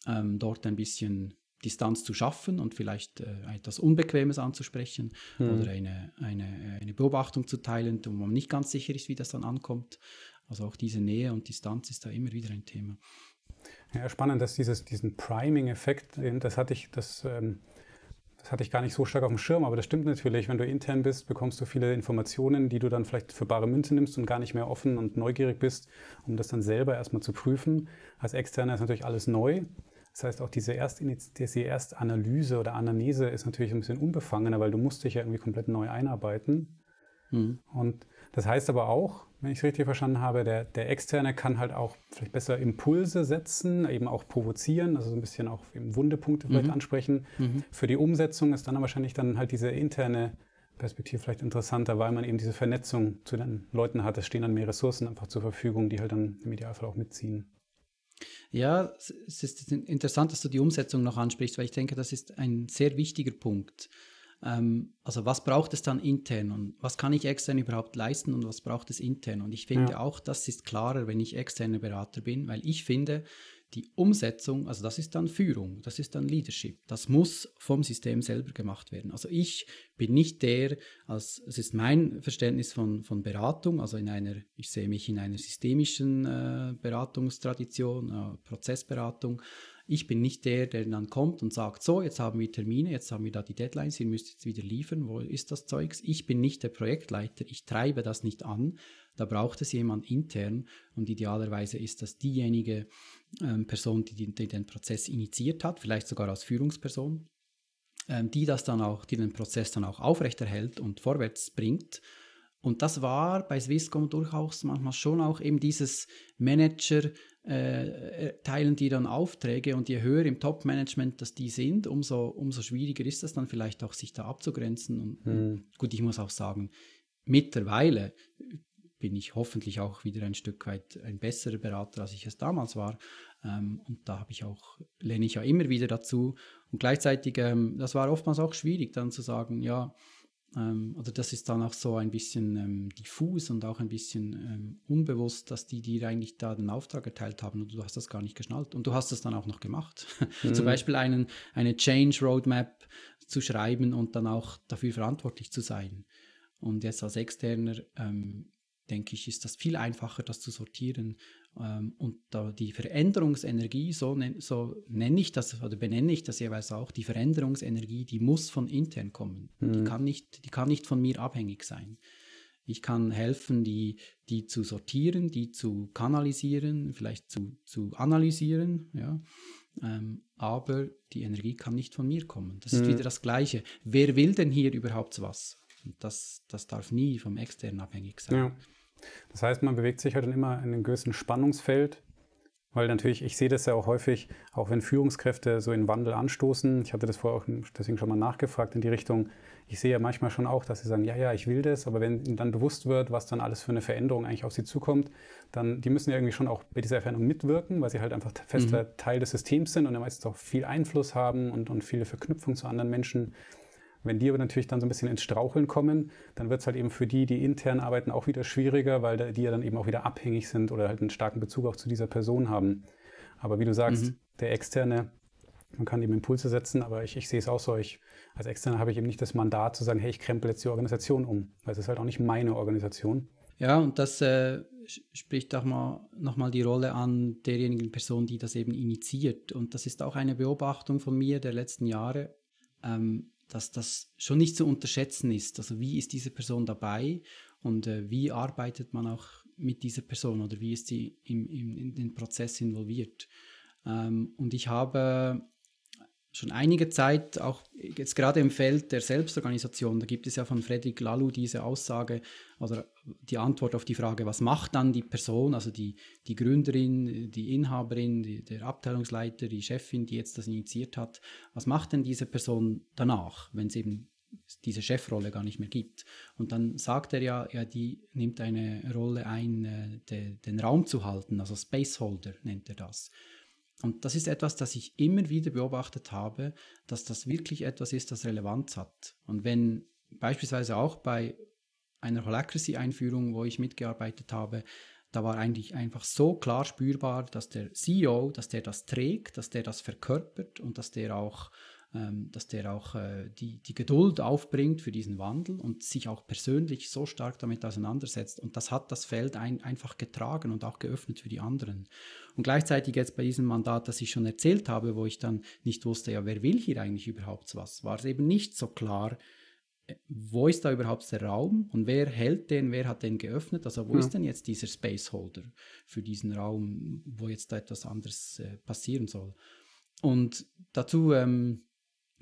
ähm, dort ein bisschen Distanz zu schaffen und vielleicht äh, etwas Unbequemes anzusprechen mhm. oder eine, eine, eine Beobachtung zu teilen, wo man nicht ganz sicher ist, wie das dann ankommt. Also auch diese Nähe und Distanz ist da immer wieder ein Thema. Ja, spannend, dass dieses, diesen Priming-Effekt, das hatte ich, das ähm, das hatte ich gar nicht so stark auf dem Schirm, aber das stimmt natürlich. Wenn du intern bist, bekommst du viele Informationen, die du dann vielleicht für bare Münze nimmst und gar nicht mehr offen und neugierig bist, um das dann selber erstmal zu prüfen. Als Externer ist natürlich alles neu. Das heißt, auch diese, Erst diese Erstanalyse oder Anamnese ist natürlich ein bisschen unbefangener, weil du musst dich ja irgendwie komplett neu einarbeiten. Mhm. Und das heißt aber auch, wenn ich es richtig verstanden habe, der, der Externe kann halt auch vielleicht besser Impulse setzen, eben auch provozieren, also so ein bisschen auch eben Wundepunkte vielleicht mhm. ansprechen. Mhm. Für die Umsetzung ist dann wahrscheinlich dann halt diese interne Perspektive vielleicht interessanter, weil man eben diese Vernetzung zu den Leuten hat. Es stehen dann mehr Ressourcen einfach zur Verfügung, die halt dann im Idealfall auch mitziehen. Ja, es ist interessant, dass du die Umsetzung noch ansprichst, weil ich denke, das ist ein sehr wichtiger Punkt. Ähm, also was braucht es dann intern und was kann ich extern überhaupt leisten und was braucht es intern? Und ich finde ja. auch, das ist klarer, wenn ich externer Berater bin, weil ich finde, die Umsetzung, also das ist dann Führung, das ist dann Leadership. Das muss vom System selber gemacht werden. Also ich bin nicht der, als es ist mein Verständnis von, von Beratung, also in einer, ich sehe mich in einer systemischen äh, Beratungstradition, äh, Prozessberatung. Ich bin nicht der, der dann kommt und sagt, so, jetzt haben wir Termine, jetzt haben wir da die Deadlines, ihr müsst jetzt wieder liefern, wo ist das Zeugs? Ich bin nicht der Projektleiter, ich treibe das nicht an. Da braucht es jemand intern und idealerweise ist das diejenige ähm, Person, die, die, den Prozess initiiert hat, vielleicht sogar als Führungsperson, ähm, die das dann auch, die den Prozess dann auch aufrechterhält und vorwärts bringt. Und das war bei Swisscom durchaus manchmal schon auch eben dieses Manager, äh, äh, teilen die dann Aufträge und je höher im Top-Management das die sind, umso, umso schwieriger ist es dann vielleicht auch, sich da abzugrenzen. Und mhm. gut, ich muss auch sagen, mittlerweile bin ich hoffentlich auch wieder ein Stück weit ein besserer Berater, als ich es damals war. Ähm, und da habe ich auch, lehne ich ja immer wieder dazu. Und gleichzeitig, ähm, das war oftmals auch schwierig, dann zu sagen, ja, ähm, oder das ist dann auch so ein bisschen ähm, diffus und auch ein bisschen ähm, unbewusst, dass die dir eigentlich da den Auftrag erteilt haben und du hast das gar nicht geschnallt. Und du hast es dann auch noch gemacht. Mhm. Zum Beispiel einen, eine Change Roadmap zu schreiben und dann auch dafür verantwortlich zu sein. Und jetzt als Externer ähm, denke ich, ist das viel einfacher, das zu sortieren. Ähm, und da die Veränderungsenergie, so, so nenne ich das oder benenne ich das jeweils auch, die Veränderungsenergie, die muss von intern kommen. Mhm. Die, kann nicht, die kann nicht von mir abhängig sein. Ich kann helfen, die, die zu sortieren, die zu kanalisieren, vielleicht zu, zu analysieren, ja. Ähm, aber die Energie kann nicht von mir kommen. Das mhm. ist wieder das Gleiche. Wer will denn hier überhaupt was? das, das darf nie vom Externen abhängig sein. Ja. Das heißt, man bewegt sich halt dann immer in einem gewissen Spannungsfeld, weil natürlich, ich sehe das ja auch häufig, auch wenn Führungskräfte so in Wandel anstoßen. Ich hatte das vorher auch deswegen schon mal nachgefragt in die Richtung. Ich sehe ja manchmal schon auch, dass sie sagen, ja, ja, ich will das, aber wenn ihnen dann bewusst wird, was dann alles für eine Veränderung eigentlich auf sie zukommt, dann, die müssen ja irgendwie schon auch bei dieser Veränderung mitwirken, weil sie halt einfach fester mhm. Teil des Systems sind und dann meistens auch viel Einfluss haben und, und viele Verknüpfungen zu anderen Menschen. Wenn die aber natürlich dann so ein bisschen ins Straucheln kommen, dann wird es halt eben für die, die intern arbeiten, auch wieder schwieriger, weil die ja dann eben auch wieder abhängig sind oder halt einen starken Bezug auch zu dieser Person haben. Aber wie du sagst, mhm. der Externe, man kann eben Impulse setzen, aber ich, ich sehe es auch so, ich, als Externer habe ich eben nicht das Mandat zu sagen, hey, ich krempel jetzt die Organisation um, weil es ist halt auch nicht meine Organisation. Ja, und das äh, spricht auch mal nochmal die Rolle an derjenigen Person, die das eben initiiert. Und das ist auch eine Beobachtung von mir der letzten Jahre, ähm, dass das schon nicht zu unterschätzen ist. Also wie ist diese Person dabei und äh, wie arbeitet man auch mit dieser Person oder wie ist sie im, im, in den Prozess involviert. Ähm, und ich habe schon einige Zeit, auch jetzt gerade im Feld der Selbstorganisation, da gibt es ja von Fredrik Laloux diese Aussage oder die Antwort auf die Frage, was macht dann die Person, also die, die Gründerin, die Inhaberin, die, der Abteilungsleiter, die Chefin, die jetzt das initiiert hat, was macht denn diese Person danach, wenn es eben diese Chefrolle gar nicht mehr gibt. Und dann sagt er ja, ja die nimmt eine Rolle ein, äh, de, den Raum zu halten, also Spaceholder nennt er das. Und das ist etwas, das ich immer wieder beobachtet habe, dass das wirklich etwas ist, das Relevanz hat. Und wenn beispielsweise auch bei einer Holacracy-Einführung, wo ich mitgearbeitet habe, da war eigentlich einfach so klar spürbar, dass der CEO, dass der das trägt, dass der das verkörpert und dass der auch dass der auch äh, die, die Geduld aufbringt für diesen Wandel und sich auch persönlich so stark damit auseinandersetzt. Und das hat das Feld ein, einfach getragen und auch geöffnet für die anderen. Und gleichzeitig jetzt bei diesem Mandat, das ich schon erzählt habe, wo ich dann nicht wusste, ja, wer will hier eigentlich überhaupt was, war es eben nicht so klar, äh, wo ist da überhaupt der Raum und wer hält den, wer hat den geöffnet? Also wo ja. ist denn jetzt dieser Spaceholder für diesen Raum, wo jetzt da etwas anderes äh, passieren soll? Und dazu ähm,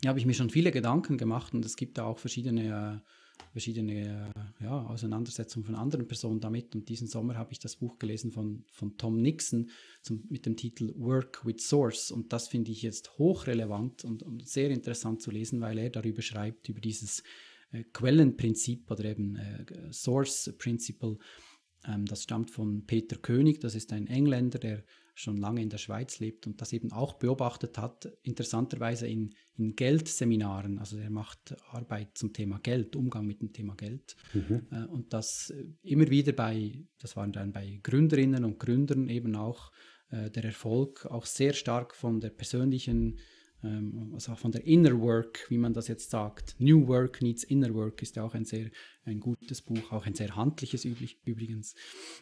habe ich mir schon viele Gedanken gemacht und es gibt da auch verschiedene, äh, verschiedene äh, ja, Auseinandersetzungen von anderen Personen damit. Und diesen Sommer habe ich das Buch gelesen von, von Tom Nixon zum, mit dem Titel Work with Source. Und das finde ich jetzt hochrelevant und, und, sehr interessant zu lesen, weil er darüber schreibt, über dieses äh, Quellenprinzip oder eben äh, Source Principle. Ähm, das stammt von Peter König, das ist ein Engländer, der schon lange in der Schweiz lebt und das eben auch beobachtet hat, interessanterweise in, in Geldseminaren. Also er macht Arbeit zum Thema Geld, Umgang mit dem Thema Geld. Mhm. Äh, und das äh, immer wieder bei, das waren dann bei Gründerinnen und Gründern eben auch äh, der Erfolg auch sehr stark von der persönlichen also auch von der Inner Work, wie man das jetzt sagt. New Work needs Inner Work ist ja auch ein sehr ein gutes Buch, auch ein sehr handliches übrigens.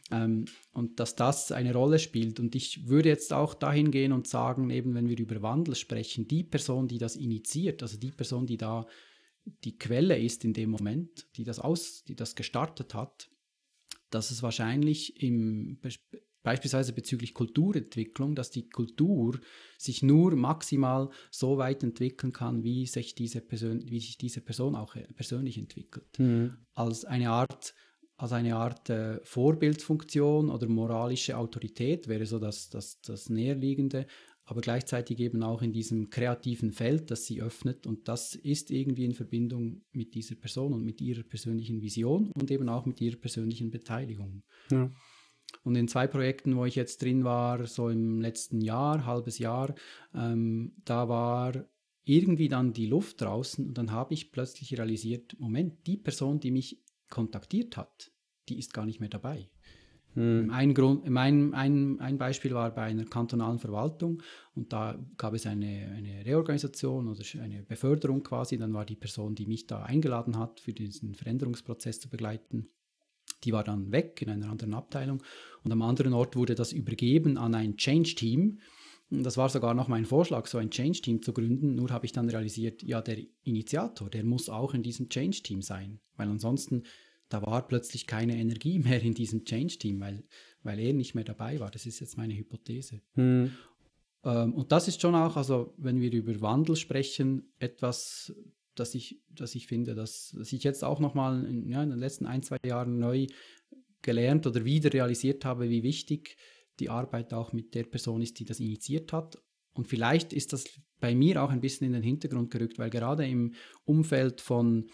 Ähm, und dass das eine Rolle spielt. Und ich würde jetzt auch dahin gehen und sagen, eben wenn wir über Wandel sprechen, die Person, die das initiiert, also die Person, die da die Quelle ist in dem Moment, die das aus, die das gestartet hat, dass es wahrscheinlich im Beispielsweise bezüglich Kulturentwicklung, dass die Kultur sich nur maximal so weit entwickeln kann, wie sich diese Person, wie sich diese Person auch äh, persönlich entwickelt. Mhm. Als eine Art, als eine Art äh, Vorbildfunktion oder moralische Autorität wäre so das, das, das Näherliegende, aber gleichzeitig eben auch in diesem kreativen Feld, das sie öffnet. Und das ist irgendwie in Verbindung mit dieser Person und mit ihrer persönlichen Vision und eben auch mit ihrer persönlichen Beteiligung. Ja. Und in zwei Projekten, wo ich jetzt drin war, so im letzten Jahr, halbes Jahr, ähm, da war irgendwie dann die Luft draußen und dann habe ich plötzlich realisiert, Moment, die Person, die mich kontaktiert hat, die ist gar nicht mehr dabei. Hm. Ein, Grund, mein, ein, ein Beispiel war bei einer kantonalen Verwaltung und da gab es eine, eine Reorganisation oder eine Beförderung quasi. Dann war die Person, die mich da eingeladen hat, für diesen Veränderungsprozess zu begleiten, die war dann weg in einer anderen Abteilung und am anderen Ort wurde das übergeben an ein Change-Team. Das war sogar noch mein Vorschlag, so ein Change-Team zu gründen. Nur habe ich dann realisiert, ja, der Initiator, der muss auch in diesem Change-Team sein, weil ansonsten da war plötzlich keine Energie mehr in diesem Change-Team, weil, weil er nicht mehr dabei war. Das ist jetzt meine Hypothese. Hm. Ähm, und das ist schon auch, also wenn wir über Wandel sprechen, etwas, dass ich, dass ich finde, dass, dass ich jetzt auch nochmal in, ja, in den letzten ein, zwei Jahren neu gelernt oder wieder realisiert habe, wie wichtig die Arbeit auch mit der Person ist, die das initiiert hat. Und vielleicht ist das bei mir auch ein bisschen in den Hintergrund gerückt, weil gerade im Umfeld von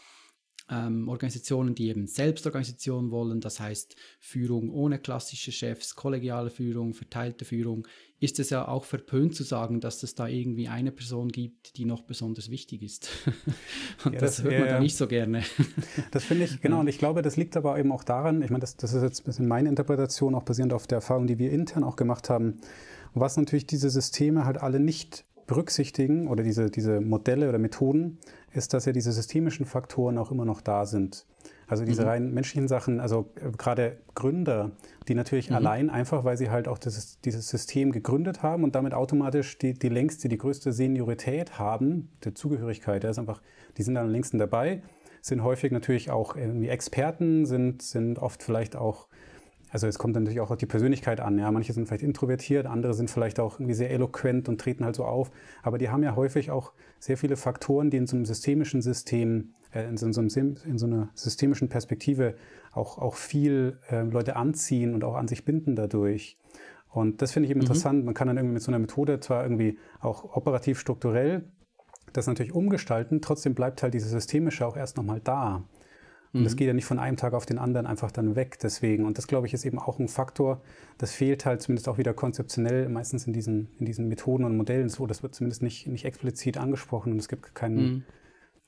ähm, Organisationen, die eben Selbstorganisation wollen, das heißt Führung ohne klassische Chefs, kollegiale Führung, verteilte Führung, ist es ja auch verpönt zu sagen, dass es da irgendwie eine Person gibt, die noch besonders wichtig ist. und ja, das, das, hört man ja, da nicht so gerne. das finde ich, genau, und ich glaube, das liegt aber eben auch daran, ich meine, das, das ist jetzt ein bisschen meine Interpretation, auch basierend auf der Erfahrung, die wir intern auch gemacht haben, was natürlich diese Systeme halt alle nicht berücksichtigen oder diese, diese Modelle oder Methoden, ist, dass ja diese systemischen Faktoren auch immer noch da sind. Also diese mhm. rein menschlichen Sachen, also äh, gerade Gründer, die natürlich mhm. allein einfach, weil sie halt auch das, dieses System gegründet haben und damit automatisch die, die längste, die größte Seniorität haben, der Zugehörigkeit, der ist einfach, die sind dann am längsten dabei, sind häufig natürlich auch irgendwie Experten, sind, sind oft vielleicht auch also es kommt natürlich auch auf die Persönlichkeit an. Ja, manche sind vielleicht introvertiert, andere sind vielleicht auch irgendwie sehr eloquent und treten halt so auf. Aber die haben ja häufig auch sehr viele Faktoren, die in so einem systemischen System, äh, in, so einem, in so einer systemischen Perspektive auch, auch viel äh, Leute anziehen und auch an sich binden dadurch. Und das finde ich eben mhm. interessant. Man kann dann irgendwie mit so einer Methode zwar irgendwie auch operativ strukturell das natürlich umgestalten, trotzdem bleibt halt dieses Systemische auch erst nochmal da. Und mhm. das geht ja nicht von einem Tag auf den anderen einfach dann weg. Deswegen. Und das, glaube ich, ist eben auch ein Faktor. Das fehlt halt zumindest auch wieder konzeptionell meistens in diesen, in diesen Methoden und Modellen so. Das wird zumindest nicht, nicht explizit angesprochen und es gibt kein, mhm.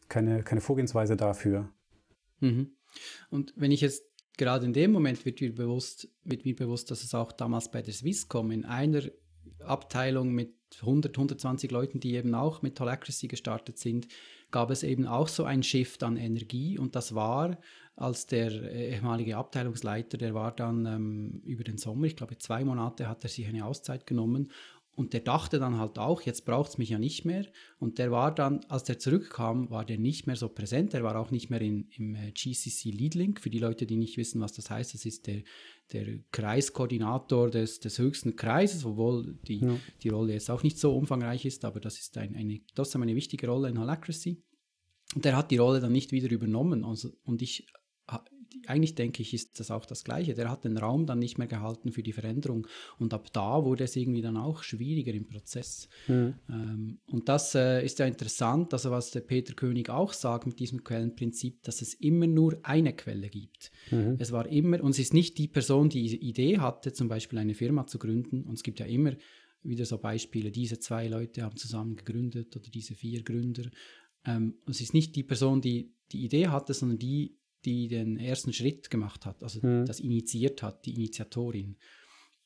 keine, keine Vorgehensweise dafür. Mhm. Und wenn ich jetzt gerade in dem Moment wird mir bewusst, wird mir bewusst, dass es auch damals bei der Swisscom in einer Abteilung mit 100, 120 Leuten, die eben auch mit Holacracy gestartet sind, gab es eben auch so ein Shift an Energie und das war, als der äh, ehemalige Abteilungsleiter, der war dann ähm, über den Sommer, ich glaube zwei Monate hat er sich eine Auszeit genommen und der dachte dann halt auch, jetzt braucht es mich ja nicht mehr. Und der war dann, als der zurückkam, war der nicht mehr so präsent. Er war auch nicht mehr in, im äh, GCC Lead Link. Für die Leute, die nicht wissen, was das heißt, das ist der, der Kreiskoordinator des, des höchsten Kreises, obwohl die, ja. die Rolle jetzt auch nicht so umfangreich ist, aber das ist ein, eine, trotzdem eine wichtige Rolle in Holacracy. Und der hat die Rolle dann nicht wieder übernommen. Also, und ich eigentlich denke ich, ist das auch das Gleiche. Der hat den Raum dann nicht mehr gehalten für die Veränderung. Und ab da wurde es irgendwie dann auch schwieriger im Prozess. Mhm. Ähm, und das äh, ist ja interessant, also was der Peter König auch sagt mit diesem Quellenprinzip, dass es immer nur eine Quelle gibt. Mhm. Es war immer, und es ist nicht die Person, die die Idee hatte, zum Beispiel eine Firma zu gründen. Und es gibt ja immer wieder so Beispiele, diese zwei Leute haben zusammen gegründet oder diese vier Gründer. Ähm, es ist nicht die Person, die die Idee hatte, sondern die, die den ersten Schritt gemacht hat, also mhm. das initiiert hat, die Initiatorin.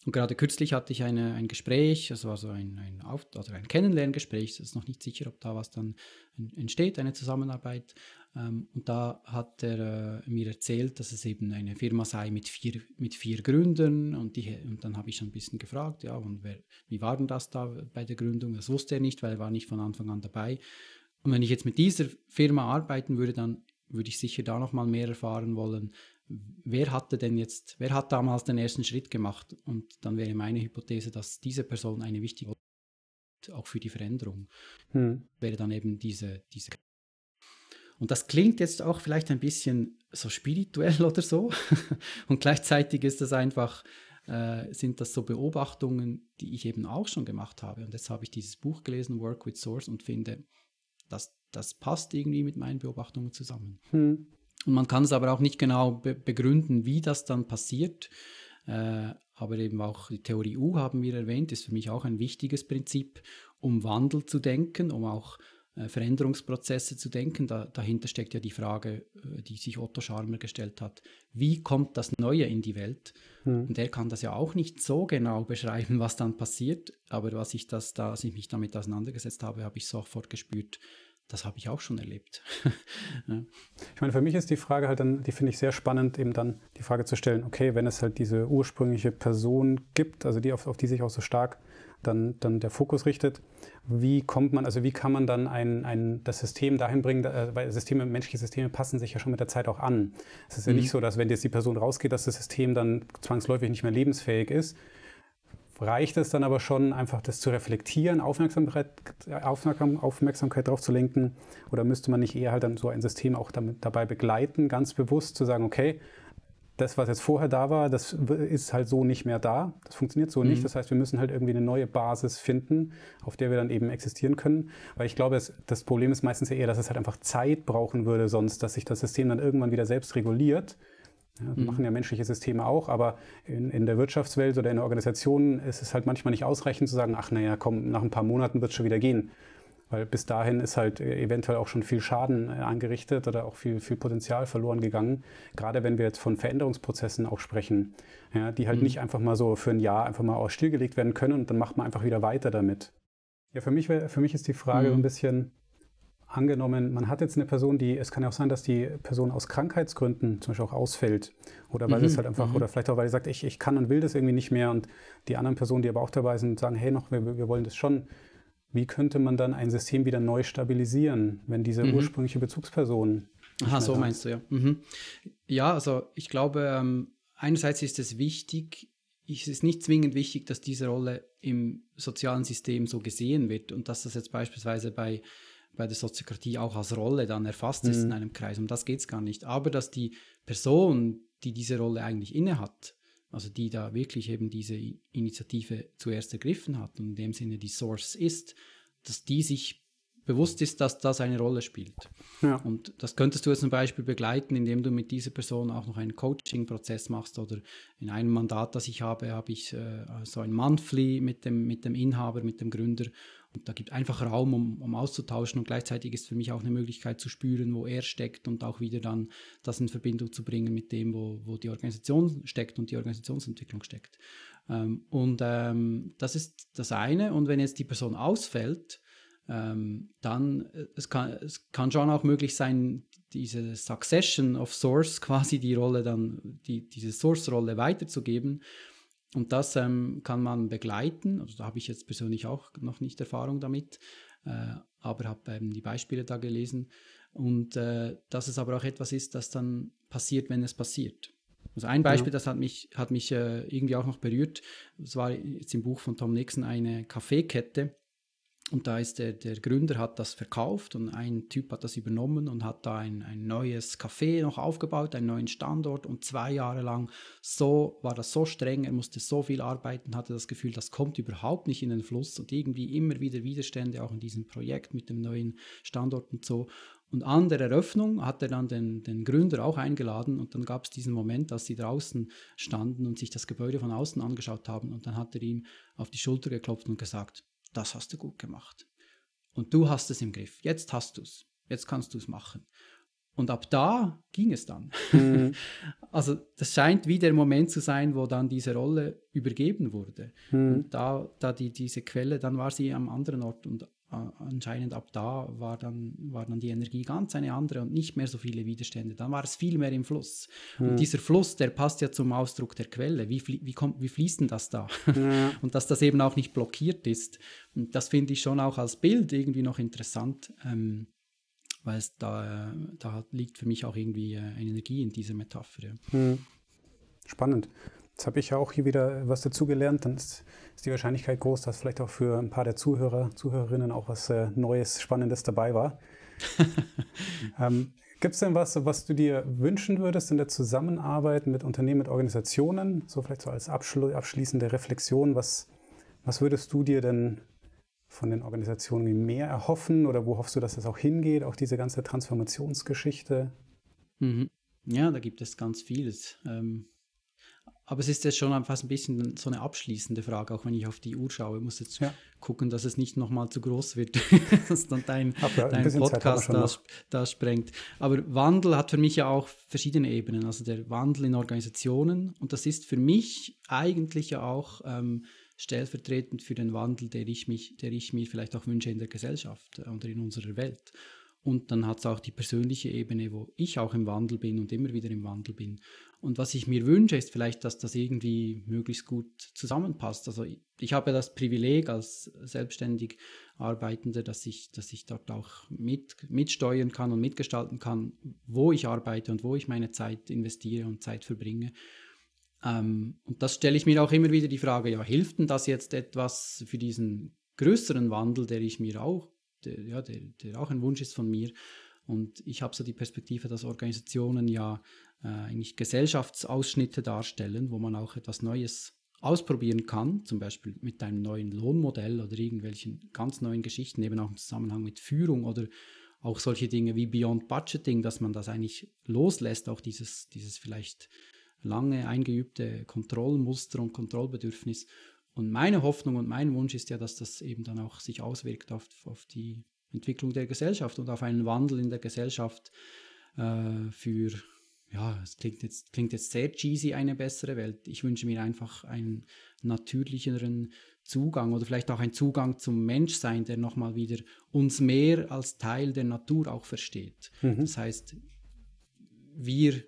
Und gerade kürzlich hatte ich eine, ein Gespräch, also, also ein, ein, Auf also ein Kennenlerngespräch, es ist noch nicht sicher, ob da was dann entsteht, eine Zusammenarbeit. Ähm, und da hat er äh, mir erzählt, dass es eben eine Firma sei mit vier, mit vier Gründern. Und, die, und dann habe ich schon ein bisschen gefragt, ja, und wer, wie war denn das da bei der Gründung? Das wusste er nicht, weil er war nicht von Anfang an dabei. Und wenn ich jetzt mit dieser Firma arbeiten würde, dann würde ich sicher da noch mal mehr erfahren wollen. Wer hatte denn jetzt, wer hat damals den ersten Schritt gemacht? Und dann wäre meine Hypothese, dass diese Person eine wichtige auch für die Veränderung hm. wäre dann eben diese, diese. Und das klingt jetzt auch vielleicht ein bisschen so spirituell oder so. Und gleichzeitig ist das einfach, äh, sind das so Beobachtungen, die ich eben auch schon gemacht habe. Und jetzt habe ich dieses Buch gelesen, Work with Source, und finde, dass das passt irgendwie mit meinen Beobachtungen zusammen. Hm. Und man kann es aber auch nicht genau be begründen, wie das dann passiert. Äh, aber eben auch die Theorie U haben wir erwähnt, ist für mich auch ein wichtiges Prinzip, um Wandel zu denken, um auch Veränderungsprozesse zu denken. Da, dahinter steckt ja die Frage, äh, die sich Otto Scharmer gestellt hat, wie kommt das Neue in die Welt? Hm. Und er kann das ja auch nicht so genau beschreiben, was dann passiert. Aber was ich das, da, als ich mich damit auseinandergesetzt habe, habe ich sofort gespürt, das habe ich auch schon erlebt. ja. Ich meine, für mich ist die Frage halt dann, die finde ich sehr spannend, eben dann die Frage zu stellen, okay, wenn es halt diese ursprüngliche Person gibt, also die, auf, auf die sich auch so stark dann, dann der Fokus richtet, wie kommt man, also wie kann man dann ein, ein, das System dahin bringen, äh, weil Systeme, menschliche Systeme passen sich ja schon mit der Zeit auch an. Es ist ja mhm. nicht so, dass wenn jetzt die Person rausgeht, dass das System dann zwangsläufig nicht mehr lebensfähig ist, reicht es dann aber schon, einfach das zu reflektieren, Aufmerksamkeit, Aufmerksam, Aufmerksamkeit darauf zu lenken? Oder müsste man nicht eher halt dann so ein System auch damit, dabei begleiten, ganz bewusst zu sagen, okay, das, was jetzt vorher da war, das ist halt so nicht mehr da. Das funktioniert so mhm. nicht. Das heißt, wir müssen halt irgendwie eine neue Basis finden, auf der wir dann eben existieren können. Weil ich glaube, es, das Problem ist meistens eher, dass es halt einfach Zeit brauchen würde, sonst, dass sich das System dann irgendwann wieder selbst reguliert ja, mhm. machen ja menschliche Systeme auch, aber in, in, der Wirtschaftswelt oder in der Organisation ist es halt manchmal nicht ausreichend zu sagen, ach naja, komm, nach ein paar Monaten wird es schon wieder gehen. Weil bis dahin ist halt äh, eventuell auch schon viel Schaden äh, angerichtet oder auch viel, viel Potenzial verloren gegangen. Gerade wenn wir jetzt von Veränderungsprozessen auch sprechen, ja, die halt mhm. nicht einfach mal so für ein Jahr einfach mal auch stillgelegt werden können und dann macht man einfach wieder weiter damit. Ja, für mich, für mich ist die Frage mhm. so ein bisschen, angenommen, man hat jetzt eine Person, die, es kann ja auch sein, dass die Person aus Krankheitsgründen zum Beispiel auch ausfällt. Oder weil mhm. es halt einfach, mhm. oder vielleicht auch, weil sie sagt, ich, ich kann und will das irgendwie nicht mehr. Und die anderen Personen, die aber auch dabei sind, sagen, hey, noch, wir, wir wollen das schon. Wie könnte man dann ein System wieder neu stabilisieren, wenn diese mhm. ursprüngliche Bezugsperson. Aha, so meinst du, ja. Mhm. Ja, also ich glaube, ähm, einerseits ist es wichtig, es ist nicht zwingend wichtig, dass diese Rolle im sozialen System so gesehen wird und dass das jetzt beispielsweise bei bei der Soziokratie auch als Rolle dann erfasst ist mhm. in einem Kreis. Um das geht es gar nicht. Aber dass die Person, die diese Rolle eigentlich innehat, also die da wirklich eben diese Initiative zuerst ergriffen hat und in dem Sinne die Source ist, dass die sich bewusst ist, dass das eine Rolle spielt. Ja. Und das könntest du jetzt zum Beispiel begleiten, indem du mit dieser Person auch noch einen Coaching-Prozess machst oder in einem Mandat, das ich habe, habe ich äh, so ein Monthly mit dem, mit dem Inhaber, mit dem Gründer und da gibt einfach Raum, um, um auszutauschen und gleichzeitig ist für mich auch eine Möglichkeit zu spüren, wo er steckt und auch wieder dann das in Verbindung zu bringen mit dem, wo, wo die Organisation steckt und die Organisationsentwicklung steckt. Ähm, und ähm, das ist das eine. Und wenn jetzt die Person ausfällt, ähm, dann äh, es kann es kann schon auch möglich sein, diese Succession of Source quasi die Rolle dann, die, diese Source-Rolle weiterzugeben und das ähm, kann man begleiten. Also da habe ich jetzt persönlich auch noch nicht Erfahrung damit, äh, aber habe eben die Beispiele da gelesen. Und äh, dass es aber auch etwas ist, das dann passiert, wenn es passiert. Also ein Beispiel, ja. das hat mich, hat mich äh, irgendwie auch noch berührt. Das war jetzt im Buch von Tom Nixon eine Kaffeekette, und da ist der, der Gründer hat das verkauft und ein Typ hat das übernommen und hat da ein, ein neues Café noch aufgebaut, einen neuen Standort. Und zwei Jahre lang so war das so streng, er musste so viel arbeiten, hatte das Gefühl, das kommt überhaupt nicht in den Fluss. Und irgendwie immer wieder Widerstände auch in diesem Projekt mit dem neuen Standort und so. Und an der Eröffnung hat er dann den, den Gründer auch eingeladen und dann gab es diesen Moment, als sie draußen standen und sich das Gebäude von außen angeschaut haben. Und dann hat er ihm auf die Schulter geklopft und gesagt, das hast du gut gemacht. Und du hast es im Griff. Jetzt hast du es. Jetzt kannst du es machen. Und ab da ging es dann. Mhm. also das scheint wie der Moment zu sein, wo dann diese Rolle übergeben wurde. Mhm. Und da, da die, diese Quelle, dann war sie am anderen Ort und anscheinend ab da war dann, war dann die Energie ganz eine andere und nicht mehr so viele Widerstände. Dann war es viel mehr im Fluss. Mhm. Und dieser Fluss, der passt ja zum Ausdruck der Quelle. Wie, wie, kommt, wie fließt denn das da? Ja. und dass das eben auch nicht blockiert ist. Und das finde ich schon auch als Bild irgendwie noch interessant, ähm, weil es da, da liegt für mich auch irgendwie äh, eine Energie in dieser Metapher. Ja. Mhm. Spannend. Jetzt habe ich ja auch hier wieder was dazugelernt. Dann ist, ist, die Wahrscheinlichkeit groß, dass vielleicht auch für ein paar der Zuhörer, Zuhörerinnen auch was äh, Neues, Spannendes dabei war. ähm, Gibt es denn was, was du dir wünschen würdest in der Zusammenarbeit mit Unternehmen, mit Organisationen? So vielleicht so als abschli abschließende Reflexion. Was, was würdest du dir denn von den Organisationen mehr erhoffen oder wo hoffst du, dass es auch hingeht? Auch diese ganze Transformationsgeschichte? Mhm. Ja, da gibt es ganz vieles. Ähm aber es ist jetzt schon fast ein bisschen so eine abschließende Frage, auch wenn ich auf die Uhr schaue. Ich muss jetzt ja. gucken, dass es nicht nochmal zu groß wird, dass dann dein, ja, dein Podcast da, da, sprengt. Aber Wandel hat für mich ja auch verschiedene Ebenen. Also der Wandel in Organisationen. Und das ist für mich eigentlich ja auch ähm, stellvertretend für den Wandel, der ich, mich, der ich mir vielleicht auch wünsche in der Gesellschaft oder in unserer Welt. Und dann hat es auch die persönliche Ebene, wo ich auch im Wandel bin und immer wieder im Wandel bin. Und was ich mir wünsche, ist vielleicht, dass das irgendwie möglichst gut zusammenpasst. Also ich, ich habe das Privileg als selbstständig Arbeitender, dass ich, dass ich dort auch mit, mitsteuern kann und mitgestalten kann, wo ich arbeite und wo ich meine Zeit investiere und Zeit verbringe. Ähm, und das stelle ich mir auch immer wieder die Frage, ja, hilft denn das jetzt etwas für diesen größeren Wandel, der ich mir auch, der, ja, der, der auch ein Wunsch ist von mir. Und ich habe so die Perspektive, dass Organisationen ja äh, eigentlich Gesellschaftsausschnitte darstellen, wo man auch etwas Neues ausprobieren kann, zum Beispiel mit einem neuen Lohnmodell oder irgendwelchen ganz neuen Geschichten, eben auch im Zusammenhang mit Führung oder auch solche Dinge wie Beyond Budgeting, dass man das eigentlich loslässt, auch dieses, dieses vielleicht lange eingeübte Kontrollmuster und Kontrollbedürfnis. Und meine Hoffnung und mein Wunsch ist ja, dass das eben dann auch sich auswirkt auf, auf die Entwicklung der Gesellschaft und auf einen Wandel in der Gesellschaft äh, für ja, es klingt jetzt, klingt jetzt sehr cheesy, eine bessere Welt. Ich wünsche mir einfach einen natürlicheren Zugang oder vielleicht auch einen Zugang zum Menschsein, der nochmal wieder uns mehr als Teil der Natur auch versteht. Mhm. Das heißt, wir,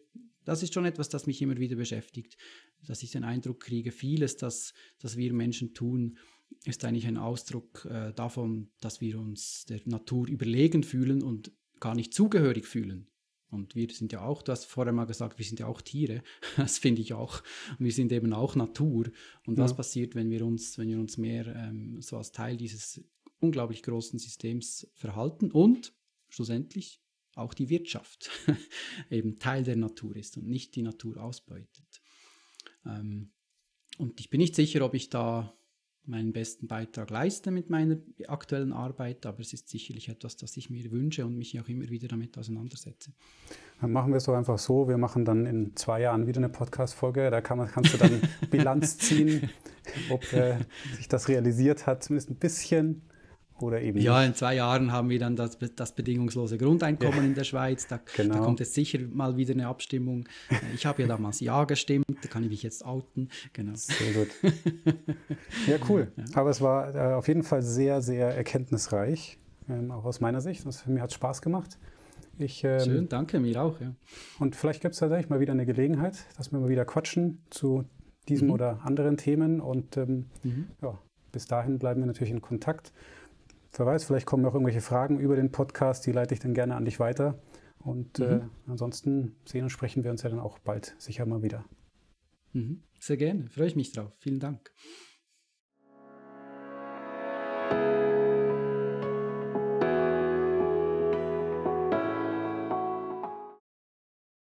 das ist schon etwas, das mich immer wieder beschäftigt, dass ich den Eindruck kriege, vieles, das, das wir Menschen tun, ist eigentlich ein Ausdruck äh, davon, dass wir uns der Natur überlegen fühlen und gar nicht zugehörig fühlen. Und wir sind ja auch, du hast vorher mal gesagt, wir sind ja auch Tiere. Das finde ich auch. Und wir sind eben auch Natur. Und was passiert, wenn wir uns, wenn wir uns mehr ähm, so als Teil dieses unglaublich großen Systems verhalten und schlussendlich auch die Wirtschaft eben Teil der Natur ist und nicht die Natur ausbeutet. Ähm, und ich bin nicht sicher, ob ich da meinen besten Beitrag leiste mit meiner aktuellen Arbeit, aber es ist sicherlich etwas, das ich mir wünsche und mich auch immer wieder damit auseinandersetze. Dann machen wir es doch einfach so, wir machen dann in zwei Jahren wieder eine Podcast-Folge, da kann man, kannst du dann Bilanz ziehen, ob äh, sich das realisiert hat, zumindest ein bisschen oder eben ja, in zwei Jahren haben wir dann das, das bedingungslose Grundeinkommen ja. in der Schweiz. Da, genau. da, kommt jetzt sicher mal wieder eine Abstimmung. Äh, ich habe ja damals Ja gestimmt, da kann ich mich jetzt outen. Genau. Sehr gut. Ja, cool. Ja. Aber es war äh, auf jeden Fall sehr, sehr erkenntnisreich, ähm, auch aus meiner Sicht. Das, mir hat Spaß gemacht. Ich, ähm, Schön, danke, mir auch. Ja. Und vielleicht gibt es tatsächlich mal wieder eine Gelegenheit, dass wir mal wieder quatschen zu diesem mhm. oder anderen Themen. Und ähm, mhm. ja, bis dahin bleiben wir natürlich in Kontakt. Wer weiß, vielleicht kommen auch irgendwelche Fragen über den Podcast, die leite ich dann gerne an dich weiter. Und äh, mhm. äh, ansonsten sehen und sprechen wir uns ja dann auch bald sicher mal wieder. Mhm. Sehr gerne, freue ich mich drauf. Vielen Dank.